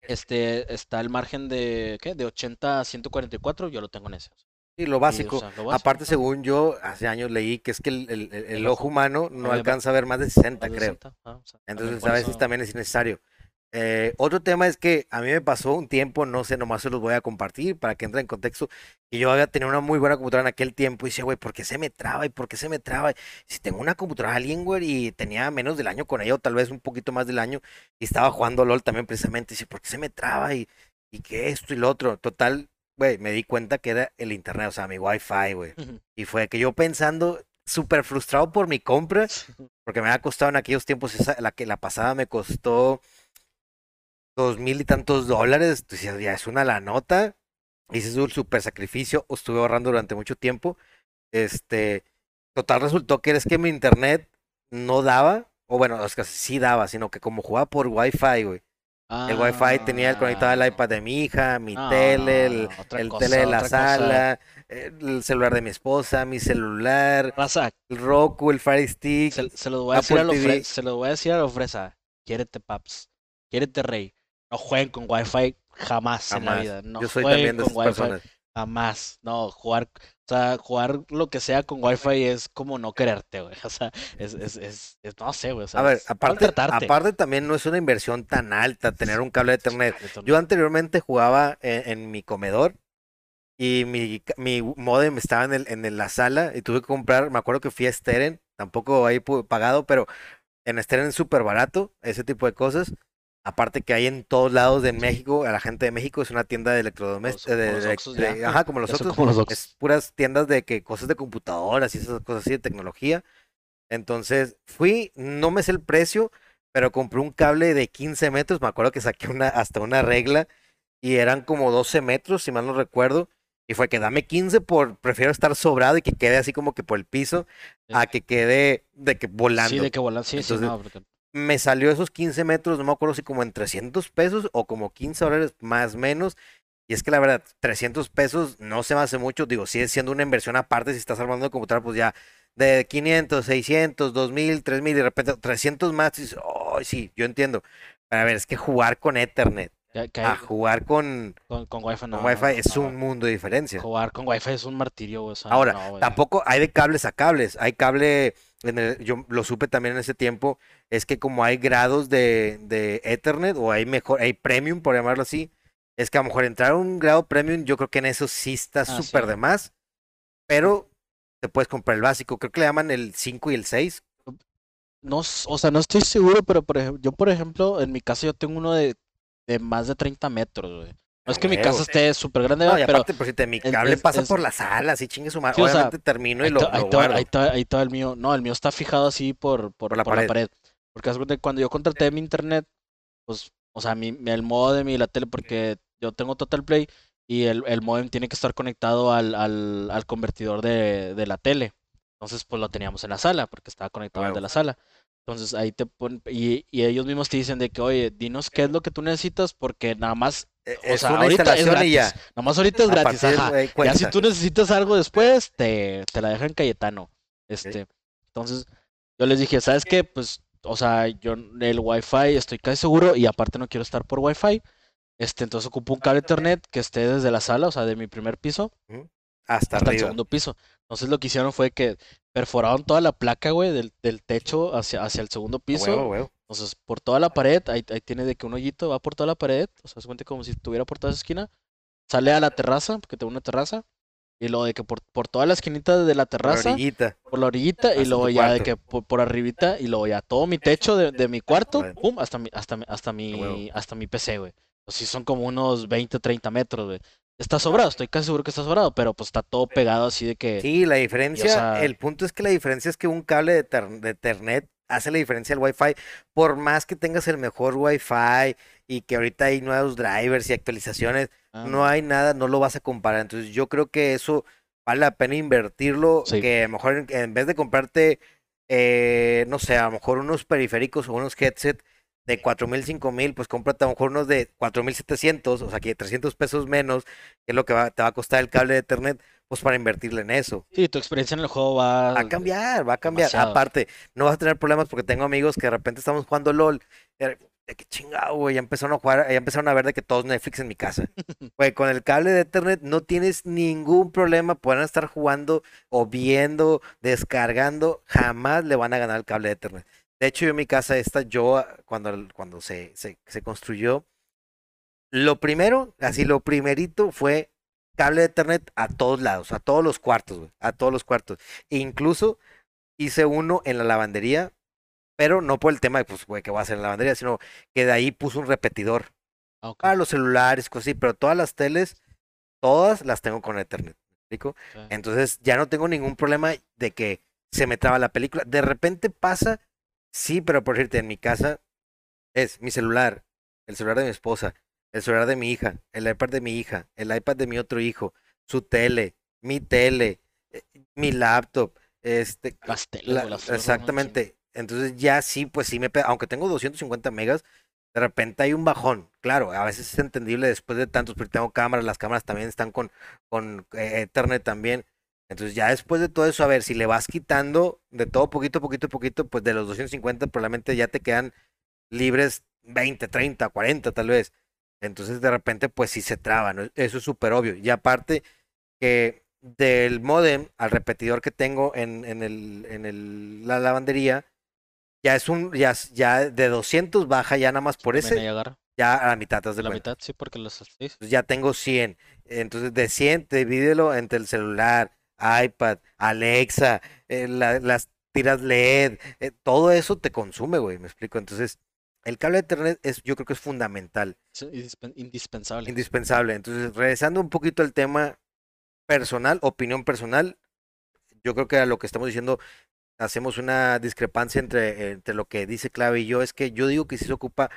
este está el margen de ¿qué? De 80 a 144, yo lo tengo en ese. Sí, lo Y, o básico. sea, lo básico, Aparte, según yo, hace años leí que es que el, el- el- el ojo humano no alcanza a ver más de 60, Más de creo. 60, ajá, o sea, también Entonces, a veces también es innecesario. Eh, otro tema es que a mí me pasó un tiempo, no sé, nomás se los voy a compartir para que entre en contexto, que yo había tenido una muy buena computadora en aquel tiempo y decía, güey, ¿por qué se me traba? ¿Y por qué se me traba? Si tengo una computadora Alienware y tenía menos del año con ella, o tal vez un poquito más del año, y estaba jugando LOL también precisamente, y decía, ¿por qué se me traba? Y, y que esto y lo otro. Total, güey, me di cuenta que era el internet, o sea, mi wifi, güey. Ujú. Y fue que yo pensando, súper frustrado por mi compra, porque me había costado en aquellos tiempos, esa, la que la pasada me costó dos mil y tantos dólares, ya es una la nota, hice un súper sacrificio, estuve ahorrando durante mucho tiempo, este, total resultó que es que mi internet no daba, o bueno, es que sí daba, sino que como jugaba por wifi, güey, el wifi tenía el conectado al Ah, iPad de mi hija, mi tele, el, cosa, tele de la cosa. sala, el celular de mi esposa, mi celular, Raza, el Roku, el Fire Stick, se, se los voy a decir a Apple lo TV. fre- se los voy a decir a lo fresa. Quiérete, paps. Quiérete, rey. No jueguen con wifi jamás, en la vida. No Yo soy jueguen también de con esas wifi personas. jamás. No, jugar, o sea, jugar lo que sea con wifi es como no quererte, güey. O sea, es, es, es, es- no sé, güey. O sea, A ver, aparte, aparte también no es una inversión tan alta tener un cable de no- Yo anteriormente jugaba en, en mi comedor y mi, mi modem estaba en, el, en la sala y tuve que comprar, me acuerdo que fui a Steren, tampoco ahí pagado, pero en Steren es súper barato, ese tipo de cosas. Aparte que hay en todos lados de México, a la gente de México es una tienda de electrodomésticos, Como de, ajá, como los otros, como los Oxxos. es puras tiendas de que cosas de computadoras y esas cosas así de tecnología. Entonces fui, no me sé el precio, pero compré un cable de 15 metros, me acuerdo que saqué una, hasta una regla y eran como 12 metros, si mal no recuerdo. Y fue que dame 15 por, prefiero estar sobrado y que quede así como que por el piso, Sí. a que quede de que volando. Sí, de que volan, sí, sí, no, porque me salió esos 15 metros, no me acuerdo si como en 300 pesos o como 15 dólares más o menos. Y es que la verdad, 300 pesos no se me hace mucho, digo, sigue siendo una inversión aparte si estás armando de computadora, pues ya de 500, 600, 2000, 3000 y de repente 300 más, y dices, oh, sí, yo entiendo. Pero a ver, es que jugar con Ethernet, que a hay- jugar con, con, con Wi-Fi no. con Wi-Fi no, es no, un mundo de diferencia. Jugar con Wi-Fi es un martirio, o sea, Ahora, tampoco hay de cables a cables, hay cable, en el- yo lo supe también en ese tiempo, es que como hay grados de, de Ethernet o hay mejor, hay premium, por llamarlo así, es que a lo mejor entrar a un grado premium, yo creo que en eso sí está Ah, súper sí. de más, pero te puedes comprar el básico, creo que le llaman el 5 y el 6. No, o sea, no estoy seguro, pero por ejemplo, yo, por ejemplo, en mi casa yo tengo uno de, de más de 30 metros, güey. No es que mi casa esté súper grande, No, y ¿verdad? pero aparte, por si te, mi cable es- pasa es- por la sala, así chingue su madre. Sí, sea, Obviamente termino y lo, ahí lo guardo. ahí está el mío. No, el mío está fijado así por, por, Por la por la pared. Porque cuando yo contraté mi internet, pues, o sea, mi, el modem y la tele, porque yo tengo Total Play y el, el modem tiene que estar conectado al, al, al convertidor de, de la tele. Entonces, pues lo teníamos en la sala, porque estaba conectado al de la sala. Entonces ahí te ponen, y, y ellos mismos te dicen de que, oye, dinos qué es lo que tú necesitas, porque nada más, Eh, o sea, una ahorita es y gratis. ya. Nada más ahorita es A gratis, ajá. Ya si tú necesitas algo después, te, te la dejan Cayetano. Este, entonces, yo les dije, ¿sabes qué? Pues, o sea, yo el Wi-Fi estoy casi seguro y aparte no quiero estar por Wi-Fi. Este, entonces ocupo un cable Ethernet que esté desde la sala, o sea, de mi primer piso Hasta hasta el segundo piso. Entonces lo que hicieron fue que perforaron toda la placa, güey, del, del techo hacia, hacia el segundo piso. huevo, huevo. Entonces, por toda la pared, ahí, ahí tiene de que un hoyito va por toda la pared, o sea, se cuenta como si estuviera por toda esa esquina, sale a la terraza, porque tengo una terraza, y luego de que por, por toda la esquinita de la Por la terraza, orillita. por la orillita, y luego ya de que por, por arribita, y luego ya todo mi techo de, de mi cuarto, Bueno. pum, hasta mi, hasta hasta mi, hasta mi PC, güey. Pues sí son como unos 20, 30 metros, güey. Está sobrado, estoy casi seguro que está sobrado, pero pues está todo pegado así de que... Sí, la diferencia, sea- el punto es que la diferencia es que un cable de, ter- de Ethernet hace la diferencia al Wi-Fi, por más que tengas el mejor Wi-Fi y que ahorita hay nuevos drivers y actualizaciones, ah, no hay nada, no lo vas a comparar. Entonces yo creo que eso vale la pena invertirlo, Sí. que a lo mejor en, en vez de comprarte, eh, no sé, a lo mejor unos periféricos o unos headset de 4000, 5000, pues cómprate a lo mejor unos de 4700, o sea que 300 pesos menos, que es lo que va- te va a costar el cable de Ethernet, pues para invertirle en eso. Sí, tu experiencia en el juego va... Va a cambiar, va a cambiar. demasiado. Aparte, no vas a tener problemas porque tengo amigos que de repente estamos jugando LOL. De, de que chingado, güey, ya empezaron a jugar, ya empezaron a ver de que todos Netflix en mi casa. Güey, con el cable de Ethernet no tienes ningún problema. Pueden estar jugando o viendo, descargando. Jamás le van a ganar el cable de Ethernet. De hecho, yo en mi casa esta, yo ah, cuando, cuando se, se, se construyó, lo primero, así lo primerito fue cable de Ethernet a todos lados, a todos los cuartos, a todos los cuartos. E incluso hice uno en la lavandería, pero no por el tema de, pues, güey, que voy a hacer en la lavandería, sino que de ahí puso un repetidor Ah, ok, para los celulares, cosas así, pero todas las teles, todas las tengo con sí. Entonces ya no tengo ningún problema de que se me traba la película. De repente pasa, sí, pero por decirte, en mi casa es mi celular, el celular de mi esposa, el celular de mi hija, el iPad de mi hija, el iPad de mi otro hijo, su tele, mi tele, eh, mi laptop, este, Las teles, la- las exactamente. Entonces ya sí, pues sí me pega, aunque tengo 250 megas, de repente hay un bajón. Claro, a veces es entendible después de tantos, porque tengo cámaras, las cámaras también están con, con eh, Ethernet también. Entonces ya después de todo eso, a ver, si le vas quitando de todo poquito, poquito, poquito, pues de los 250 probablemente ya te quedan libres 20, 30, 40 tal vez. Entonces de repente pues sí se traba, ¿no? Eso es súper obvio. Y aparte que del modem al repetidor que tengo en, en, el, en el, la lavandería, ya es un, ya, ya de 200 baja ya nada más por ese, ya a la mitad, ¿te de La cuenta? mitad, sí, porque los... sí, ya tengo 100. Entonces de 100 divídelo entre el celular, iPad, Alexa, eh, la- las tiras LED, eh, todo eso te consume, güey, me explico. Entonces, el cable de Ethernet es, yo creo que es fundamental, indispen- indispensable. indispensable. Entonces, regresando un poquito al tema personal, opinión personal, yo creo que a lo que estamos diciendo hacemos una discrepancia entre, entre lo que dice Clave y yo, es que yo digo que sí se ocupa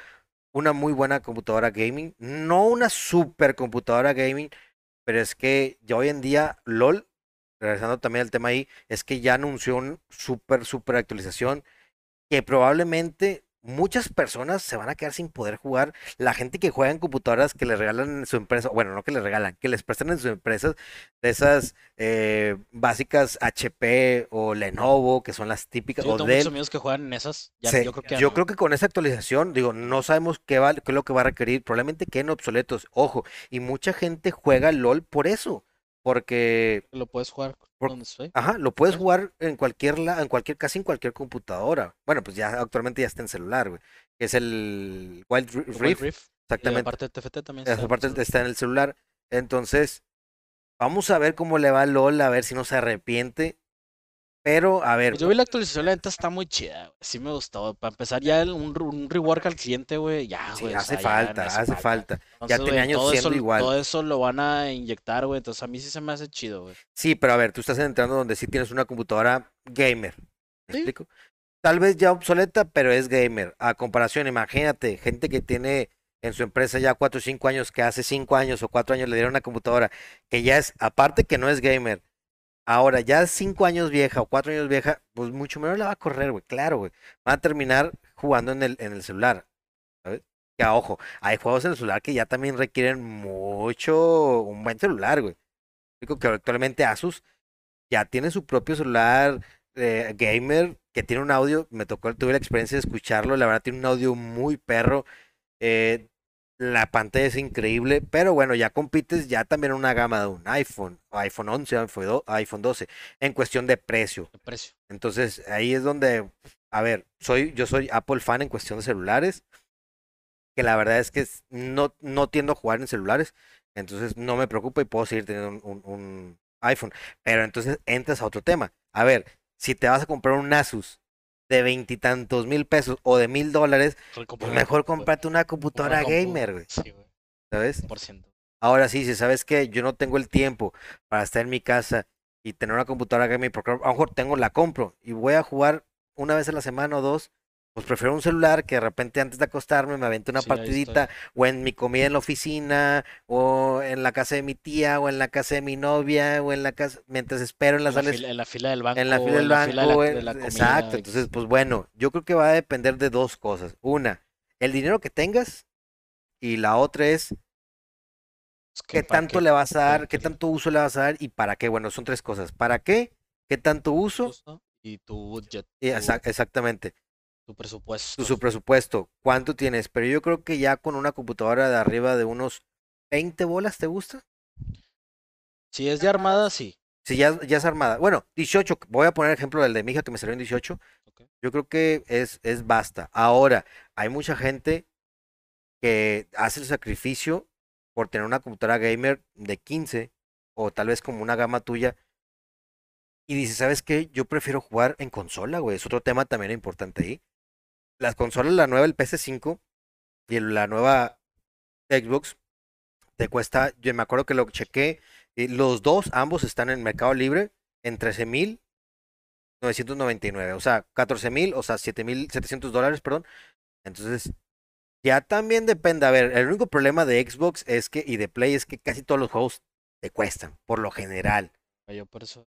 una muy buena computadora gaming, no una super computadora gaming, pero es que ya hoy en día LOL, regresando también al tema ahí, es que ya anunció una super, super actualización que probablemente muchas personas se van a quedar sin poder jugar. La gente que juega en computadoras que les regalan en su empresa, bueno, no que les regalan, que les prestan en sus empresas de esas eh, básicas HP o Lenovo, que son las típicas, Yo o tengo Dell. muchos amigos que juegan en esas. Ya, yo creo que ya yo no. creo que con esa actualización, digo, no sabemos qué, va, qué es lo que va a requerir. Probablemente queden obsoletos. Ojo, y mucha gente juega LOL por eso. Porque, lo puedes jugar Por- donde estoy. ajá, lo puedes jugar en cualquier, en cualquier, casi en cualquier computadora. Bueno, pues ya actualmente ya está en celular, güey. Es el Wild Ri- El Wild Rift. Y Exactamente. aparte de TFT también. Está en parte celular. está en el celular. Entonces, vamos a ver cómo le va a LOL, a ver si no se arrepiente. Pero, a ver, Pues Yo vi la actualización, la neta está muy chida, güey. Sí me gustó. Para empezar, ya un, un rework al cliente, güey, ya, sí, güey. o hace ya falta, hace falta. Entonces, tenía años siendo eso, igual. Todo eso lo van a inyectar, güey. Entonces a mí sí se me hace chido, güey. Sí, pero a ver, tú estás entrando donde sí tienes una computadora gamer. ¿Me Sí. explico? Tal vez ya obsoleta, pero es gamer. A comparación, imagínate, gente que tiene en su empresa ya 4 o 5 años, que hace 5 años o 4 años le dieron una computadora, que ya es, aparte que no es gamer, ahora ya 5 años vieja o 4 años vieja, pues mucho menos la va a correr, güey. Claro, güey. Van a terminar jugando en el, en el celular. ¿Sabes? Que ojo, hay juegos en el celular que ya también requieren mucho, un buen celular, güey. Digo que actualmente Asus ya tiene su propio celular eh, gamer que tiene un audio, me tocó, tuve la experiencia de escucharlo, la verdad tiene un audio muy perro, eh, la pantalla es increíble, pero bueno, ya compites ya también una gama de un iPhone, iPhone 11, iPhone do- iPhone 12, en cuestión de precio. Entonces ahí es donde, a ver, soy, yo soy Apple fan en cuestión de celulares, que la verdad es que no, no tiendo a jugar en celulares, entonces no me preocupa y puedo seguir teniendo un, un- un iPhone. Pero entonces entras a otro tema. A ver, si te vas a comprar un Asus de veintitantos mil pesos o de mil dólares, Mejor pues mejor cómprate una computadora compu- gamer, güey, Sí, güey. ¿sabes? Ahora sí, si sabes que yo no tengo el tiempo para estar en mi casa y tener una computadora gamer, porque a lo mejor tengo, la compro y voy a jugar una vez a la semana o dos, pues prefiero un celular que de repente antes de acostarme me avente una Sí, partidita o en mi comida en la oficina o en la casa de mi tía o en la casa de mi novia o en la casa, mientras espero en las la, salas en la fila del banco. en la fila del en la fila de la- banco, de en- la comida, exacto. Entonces, pues bueno, yo creo que va a depender de dos cosas. Una, el dinero que tengas y la otra es qué tanto qué le vas a dar, qué tanto uso le vas a dar y para qué. Bueno, son tres cosas. ¿Para qué? ¿Qué tanto uso? Y tu budget, exactamente. Tu presupuesto. Su presupuesto. ¿Cuánto tienes? Pero yo creo que ya con una computadora de arriba de unos 20 bolas, ¿te gusta? Si es de armada, sí. Si ya, ya es armada. Bueno, 18. Voy a poner ejemplo del de mi hija que me salió en 18. Ok. Yo creo que es, es basta. Ahora, hay mucha gente que hace el sacrificio por tener una computadora gamer de 15 o tal vez como una gama tuya y dice, ¿sabes qué? Yo prefiero jugar en consola, güey. Es otro tema también importante ahí. Las consolas, la nueva, el PS5 y la nueva Xbox, te cuesta, yo me acuerdo que lo chequé, y los dos, ambos están en Mercado Libre en 13.999, o sea, 14.000, o sea, 7.700 dólares, perdón. Entonces, ya también depende. A ver, el único problema de Xbox es que, y de Play, es que casi todos los juegos te cuestan, por lo general. Yo por eso,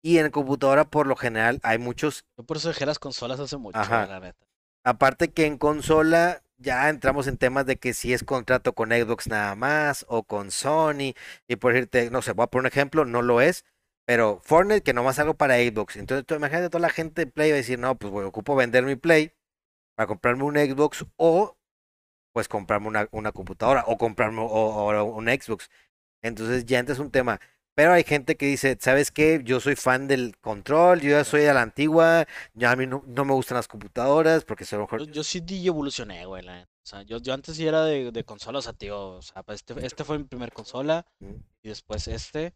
Y en computadora, por lo general, hay muchos. yo por eso dejé las consolas hace mucho, Ajá. la neta. Aparte que en consola ya entramos en temas de que si es contrato con Xbox nada más o con Sony. Y por decirte, no sé, voy a poner un ejemplo, no lo es. Pero Fortnite, que nomás algo para Xbox. Entonces, tú imagínate toda la gente de Play va a decir, no, pues voy, ocupo vender mi Play para comprarme un Xbox o pues comprarme una, una computadora o comprarme o, un Xbox. Entonces ya entras un tema. Pero hay gente que dice, ¿sabes qué? Yo soy fan del control, yo ya soy de la antigua, ya a mí no, no me gustan las computadoras porque a lo mejor... Yo, yo sí evolucioné, güey, la. O sea, yo, yo antes sí era de, de consola, o sea, tío, o sea, pues este, este fue mi primer consola Mm. y después este,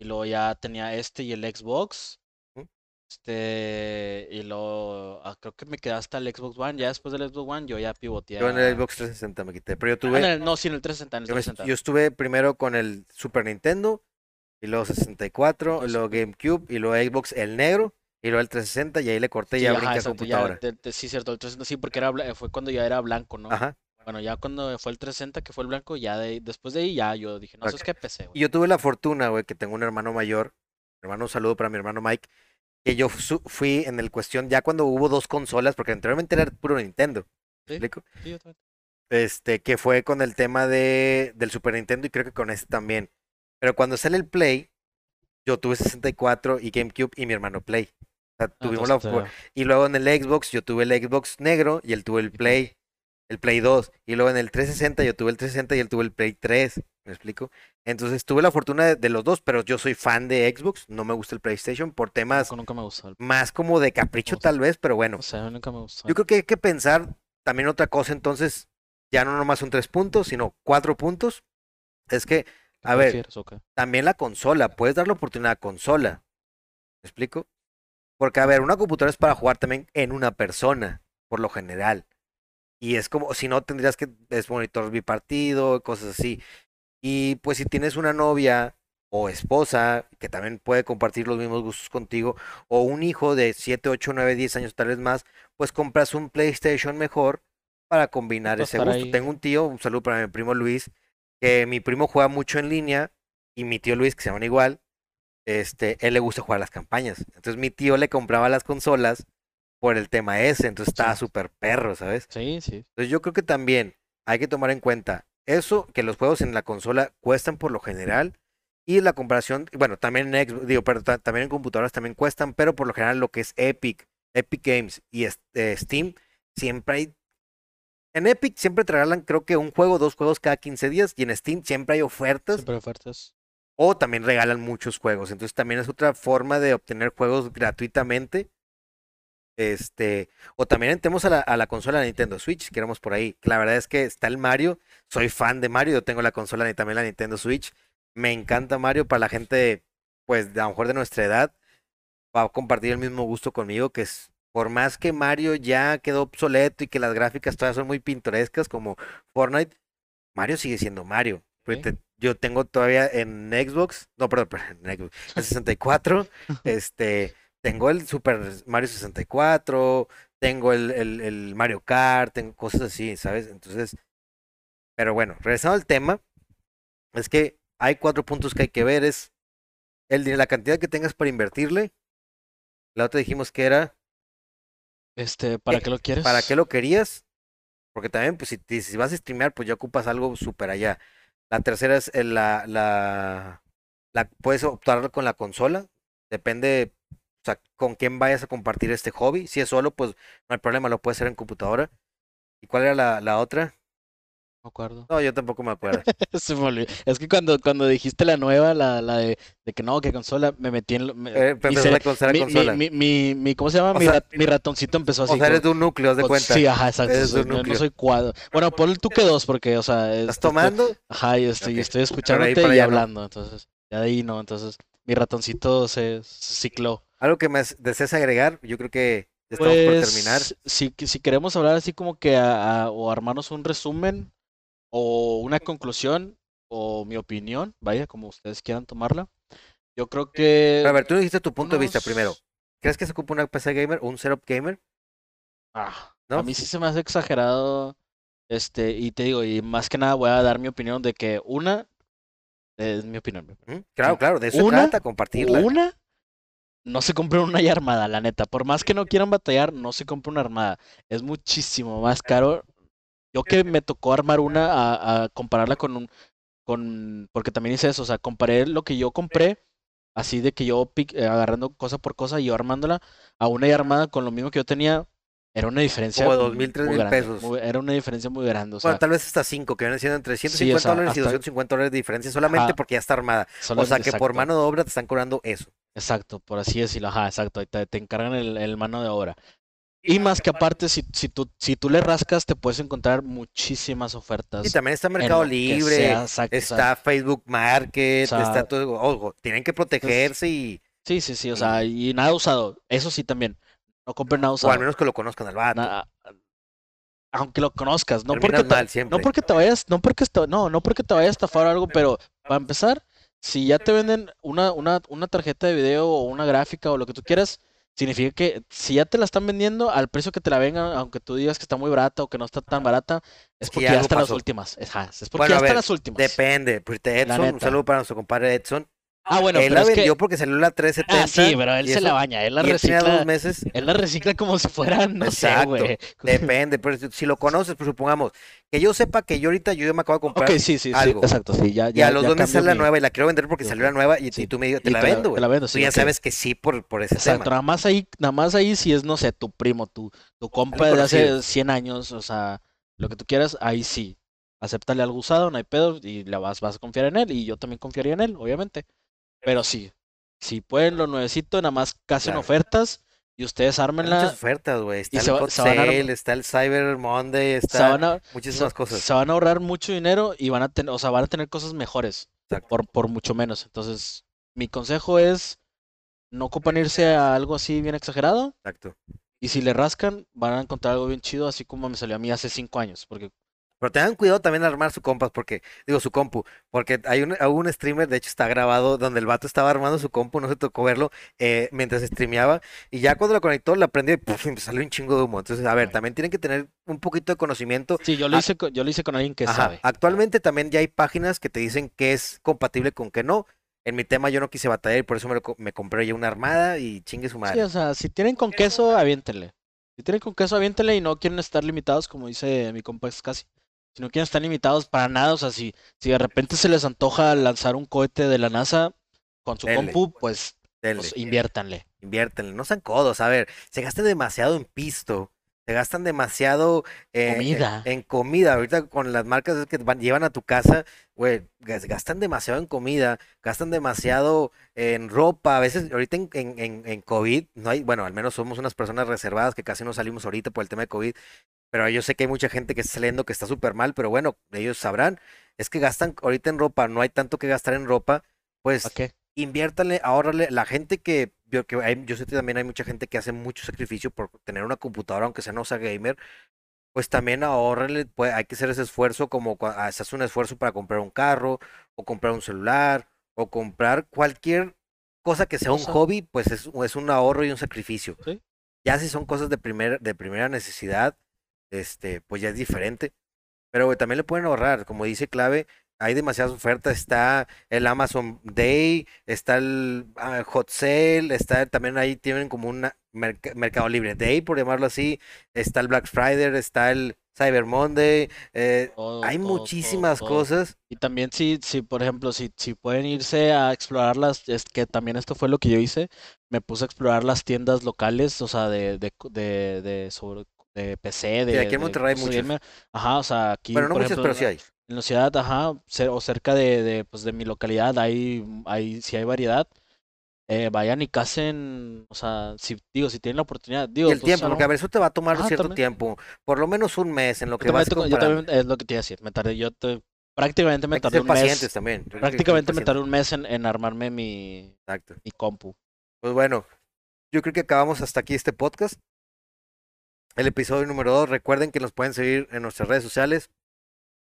y luego ya tenía este y el Xbox. Mm. Este, y luego ah, creo que me quedé hasta el Xbox One. Ya después del Xbox One, yo ya pivoteé. Yo en el Xbox 360 me quité, pero yo tuve... el- no, sí, en el 360. En el Yo, me- 360. yo estuve primero con el Super Nintendo, y luego 64, Pues, y luego GameCube, y luego Xbox el negro, y luego el 360, y ahí le corté y ya brinqué a exacto, ya, computadora. de- de- sí, cierto, el 360, sí, porque era, fue cuando ya era blanco, ¿no? Ajá. Bueno, ya cuando fue el 360, que fue el blanco, ya de, después de ahí ya yo dije, no, eso es que PC, Y güey. yo tuve la fortuna, güey, que tengo un hermano mayor, hermano, un saludo para mi hermano Mike, que yo fui en el cuestión ya cuando hubo dos consolas, porque anteriormente era puro Nintendo. ¿me Sí. explico? Sí, yo también. Este, que fue con el tema de, del Super Nintendo y creo que con este también. Pero cuando sale el Play, yo tuve 64 y GameCube y mi hermano Play. O sea, Ah, tuvimos la, entonces te- y luego en el Xbox yo tuve el Xbox negro y él tuvo el Play, el Play 2. Y luego en el 360 yo tuve el 360 y él tuvo el Play 3. ¿Me explico? Entonces tuve la fortuna de, de los dos, pero yo soy fan de Xbox, no me gusta el PlayStation por temas nunca, nunca me gustó. el- más como de capricho tal vez, pero bueno. O sea, nunca me gustó. Yo creo que hay que pensar también otra cosa, entonces, ya no nomás son tres puntos, sino cuatro puntos. Es que, ¿Qué a ver, también la consola, puedes dar la oportunidad a consola. ¿Me explico? Porque, a ver, una computadora es para jugar también en una persona, por lo general. Y es como, si no, tendrías que es monitor bipartido, cosas así. Y pues si tienes una novia o esposa que también puede compartir los mismos gustos contigo, o un hijo de 7, 8, 9, 10 años tal vez más, pues compras un PlayStation mejor para combinar ese gusto. ahí. Tengo un tío, un saludo para mi primo Luis, que mi primo juega mucho en línea y mi tío Luis, que se llaman igual, este, él le gusta jugar las campañas. Entonces mi tío le compraba las consolas por el tema ese, entonces estaba Sí. súper perro, ¿sabes? Sí, sí. Entonces yo creo que también hay que tomar en cuenta eso, que los juegos en la consola cuestan por lo general y la comparación, bueno, también en Xbox, digo, pero ta- también en computadoras también cuestan, pero por lo general lo que es Epic, Epic Games y es- eh, Steam, siempre hay... En Epic siempre te regalan creo que un juego, dos juegos cada 15 días y en Steam siempre hay ofertas Siempre ofertas. o también regalan muchos juegos. Entonces también es otra forma de obtener juegos gratuitamente. Este, o también entremos a la, a la consola de Nintendo Switch, si queremos por ahí. La verdad es que está el Mario. Soy fan de Mario. Yo tengo la consola y también la Nintendo Switch. Me encanta Mario para la gente, pues, a lo mejor de nuestra edad. Va a compartir el mismo gusto conmigo, que es, por más que Mario ya quedó obsoleto y que las gráficas todavía son muy pintorescas como Fortnite, Mario sigue siendo Mario. Sí. te- Yo tengo todavía en Xbox, no, perdón, perdón, en Xbox, en 64, este, tengo el Super Mario 64, tengo el, el, el Mario Kart, tengo cosas así, ¿sabes? Entonces, pero bueno, regresando al tema, es que hay cuatro puntos que hay que ver, es el la cantidad que tengas para invertirle, la otra dijimos que era Este, ¿para Eh, qué lo quieres? ¿Para qué lo querías? Porque también, pues, si, si vas a streamear, pues ya ocupas algo súper allá. La tercera es el- la, la, la, puedes optar con la consola. Depende, o sea, con quién vayas a compartir este hobby. Si es solo, pues no hay problema, lo puedes hacer en computadora. ¿Y cuál era la, la otra? Me acuerdo. No, yo tampoco me acuerdo. Se me olvidó. Es que cuando, cuando dijiste la nueva, la, la de, de que no, que consola, me metí en... lo- me- Eh, consola, mi, mi, consola. mi, mi, mi- ¿cómo se llama? Mi, sea, rat- mi ratoncito empezó así. O sea, eres de un núcleo, haz de cuenta. Sí, ajá, exacto. Eres de un no, soy cuadro. Bueno, ponle tú que dos, porque, o sea, ¿Estás tomando? Ajá, y estoy, Ok. estoy escuchándote para y allá no. hablando, entonces, ya de ahí no, entonces, mi ratoncito se, se cicló. Algo que me desees agregar, yo creo que estamos por terminar. Pues, si, si queremos hablar así como que a- a- o armarnos un resumen o una conclusión o mi opinión, vaya, como ustedes quieran tomarla, yo creo que... A ver, tú dijiste tu punto de vista primero. ¿Crees que se ocupa una PC gamer o un setup gamer? Ah, ¿No? A mí sí se me hace exagerado, este, y te digo, y más que nada voy a dar mi opinión de que una, es mi opinión, Claro, claro, de eso Una- trata, compartirla. Una, no se compre una armada, la neta. Por más que no quieran batallar, no se compre una armada. Es muchísimo más caro. Yo que me tocó armar una a, a compararla con un, con, porque también hice eso, o sea, comparé lo que yo compré, así de que yo pic- eh, agarrando cosa por cosa y yo armándola a una ya armada con lo mismo que yo tenía, era una diferencia Como dos mil, tres mil grande, pesos. muy- era una diferencia muy grande, o sea, Bueno, tal vez hasta 5, que vienen siendo entre 150 sea, dólares y hasta- 250 dólares de diferencia solamente Ajá. porque ya está armada. O sea que por mano de obra te están cobrando eso. Exacto, por así decirlo, ajá, exacto, ahí te, te encargan el, el mano de obra. Y más que aparte, si, si, tú, si tú le rascas, te puedes encontrar muchísimas ofertas. Y también está Mercado Libre, sea, exacto, o sea, está Facebook Market, o sea, está todo. Ojo, tienen que protegerse y. sí, sí, sí, o sea, y nada usado. Eso sí también. No compren nada O usado. al menos que lo conozcan al vato. Aunque lo conozcas, no Terminas porque, te, no porque te vayas, no porque esta- no, no porque te vayas a estafar o algo, pero para empezar, si ya te venden una, una, una tarjeta de video o una gráfica o lo que tú quieras, significa que si ya te la están vendiendo al precio que te la vengan, aunque tú digas que está muy barata o que no está tan barata, es que porque ya están las últimas. Es, es porque Bueno, ya están las últimas. Depende. Pues, Edson, un saludo para nuestro compadre Edson. Ah, bueno, él pero la es que- vendió porque salió la 370. Ah, sí, pero él se la baña, él la tenía dos recicla. meses. Él la recicla como si fuera, no sé, Exacto. güey. Depende, pero si- lo conoces, pues supongamos que yo sepa que yo ahorita yo ya me acabo de comprar Ok, sí, sí, sí, algo. exacto, sí, ya, y ya, a los ya dos meses sale la nueva y la quiero vender porque Sí, salió la nueva y, y Sí. tú me digas, Y te la te la- vendo, te güey. la vendo, Tú sí, ya ok. sabes que sí por, por ese Exacto, tema. nada más ahí, nada más ahí si es, no sé, tu primo, tu, tu compa de hace conocido. 100 años, o sea, lo que tú quieras, ahí sí. Acéptale algo usado, no hay pedo, y la vas, vas a confiar en él, y yo también confiaría en él, obviamente. Pero sí, si pueden lo nuevecito, nada más Claro. ofertas, y ustedes Hay ármenla, muchas ofertas, güey. Está y el se va- Hot se van a Sale, está el Cyber Monday, está a, muchísimas cosas. se van a ahorrar mucho dinero y van a tener, o sea, van a tener cosas mejores Exacto. por, por mucho menos. Entonces, mi consejo es no ocupan irse a algo así bien exagerado. Exacto. Y si le rascan, van a encontrar algo bien chido, así como me salió a mí hace cinco años. Porque Pero tengan cuidado también al armar su compas, porque, digo, su compu, porque hay un, hay un streamer, de hecho está grabado, donde el vato estaba armando su compu, no se tocó verlo, eh, mientras streameaba, y ya cuando lo conectó, la prendió y ¡puf! y salió un chingo de humo. Entonces, a ver, también tienen que tener un poquito de conocimiento. sí, yo lo Ah. hice, con- yo lo hice con alguien que Ajá, sabe. Actualmente también ya hay páginas que te dicen que es compatible con que no. En mi tema yo no quise batallar y por eso me, lo co- me compré ya una armada y chingue su Sí, madre. o sea, si tienen con queso, aviéntenle. Si tienen con queso, aviéntenle y no quieren estar limitados, como dice mi compa casi. Si no quieren estar limitados para nada, o sea, si, si de repente se les antoja lanzar un cohete de la NASA con su compu, pues, pues inviértanle. Inviértanle, no sean codos, a ver, se gastan demasiado en pisto, se gastan demasiado eh, Comida. En, en comida. Ahorita con las marcas que van- llevan a tu casa, güey, gas- gastan demasiado en comida, gastan demasiado en ropa. A veces, ahorita en, en, en COVID, no hay, bueno, al menos somos unas personas reservadas que casi no salimos ahorita por el tema de COVID, pero yo sé que hay mucha gente que está saliendo que está súper mal, pero bueno, ellos sabrán. Es que gastan ahorita en ropa, no hay tanto que gastar en ropa, pues ¿Para qué? inviértanle, ahórrale. La gente que, yo, que hay- yo sé que también hay mucha gente que hace mucho sacrificio por tener una computadora, aunque sea no sea gamer, pues también ahórrale, pues hay que hacer ese esfuerzo como ah, se hace un esfuerzo para comprar un carro, o comprar un celular, o comprar cualquier cosa que sea un hobby, pues es, es un ahorro y un sacrificio. Sí. Ya si son cosas de primer, de primera necesidad, este, pues ya es diferente. Pero güey, también le pueden ahorrar, como dice Clave, hay demasiadas ofertas, está el Amazon Day, está el ah, Hot Sale, está también ahí tienen como un Mercado Libre Day, por llamarlo así, está el Black Friday, está el Cyber Monday, eh, Todo, hay todo, muchísimas todo. cosas. Y también si, si por ejemplo, si, si pueden irse a explorar las, es que también esto fue lo que yo hice, me puse a explorar las tiendas locales, o sea, de, de, de, de, sobre, de PC, de, aquí en Monterrey hay gamer. Ajá, o sea, aquí, Bueno, no por muchas, ejemplo, pero sí hay. en la ciudad, ajá, o cerca de, de, pues, de mi localidad, hay, hay, sí hay variedad. Eh, vayan y casen, o sea, si, digo, si tienen la oportunidad, digo, Y el pues, tiempo, a lo porque a ver, eso te va a tomar Ajá, cierto también. tiempo, por lo menos un mes en lo Yo que también, vas tengo- yo también- es lo que te iba a decir, me tardé, yo te- prácticamente me tardé un mes, pacientes también. yo prácticamente me tardé un mes en, en armarme mi, Exacto. mi compu. Pues bueno, yo creo que acabamos hasta aquí este podcast. El episodio número 2. Recuerden que nos pueden seguir en nuestras redes sociales.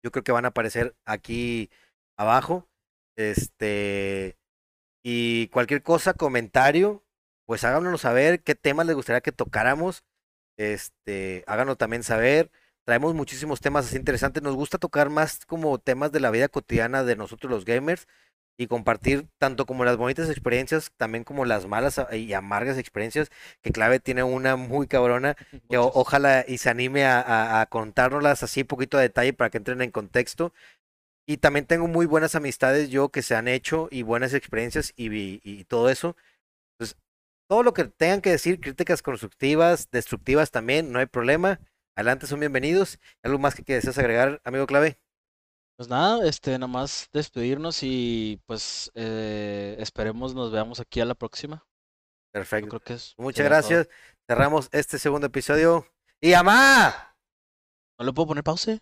Yo creo que van a aparecer aquí abajo. Este. Y cualquier cosa, comentario, pues háganos saber qué temas les gustaría que tocáramos. Este, háganos también saber. Traemos muchísimos temas así interesantes. Nos gusta tocar más como temas de la vida cotidiana de nosotros los gamers y compartir tanto como las bonitas experiencias, también como las malas y amargas experiencias, que Clave tiene una muy cabrona, que o- ojalá y se anime a, a, a contárnoslas así poquito a detalle para que entren en contexto. Y también tengo muy buenas amistades yo que se han hecho y buenas experiencias y, y, y todo eso. Entonces, todo lo que tengan que decir, críticas constructivas, destructivas también, no hay problema. Adelante, son bienvenidos. ¿Algo más que deseas agregar, amigo Clave? Pues nada, este, nada más despedirnos y pues eh, esperemos nos veamos aquí a la próxima. Yo Perfecto. creo que es. Muchas sería gracias. Cerramos este segundo episodio. ¡Y amá! ¿No le puedo poner pause?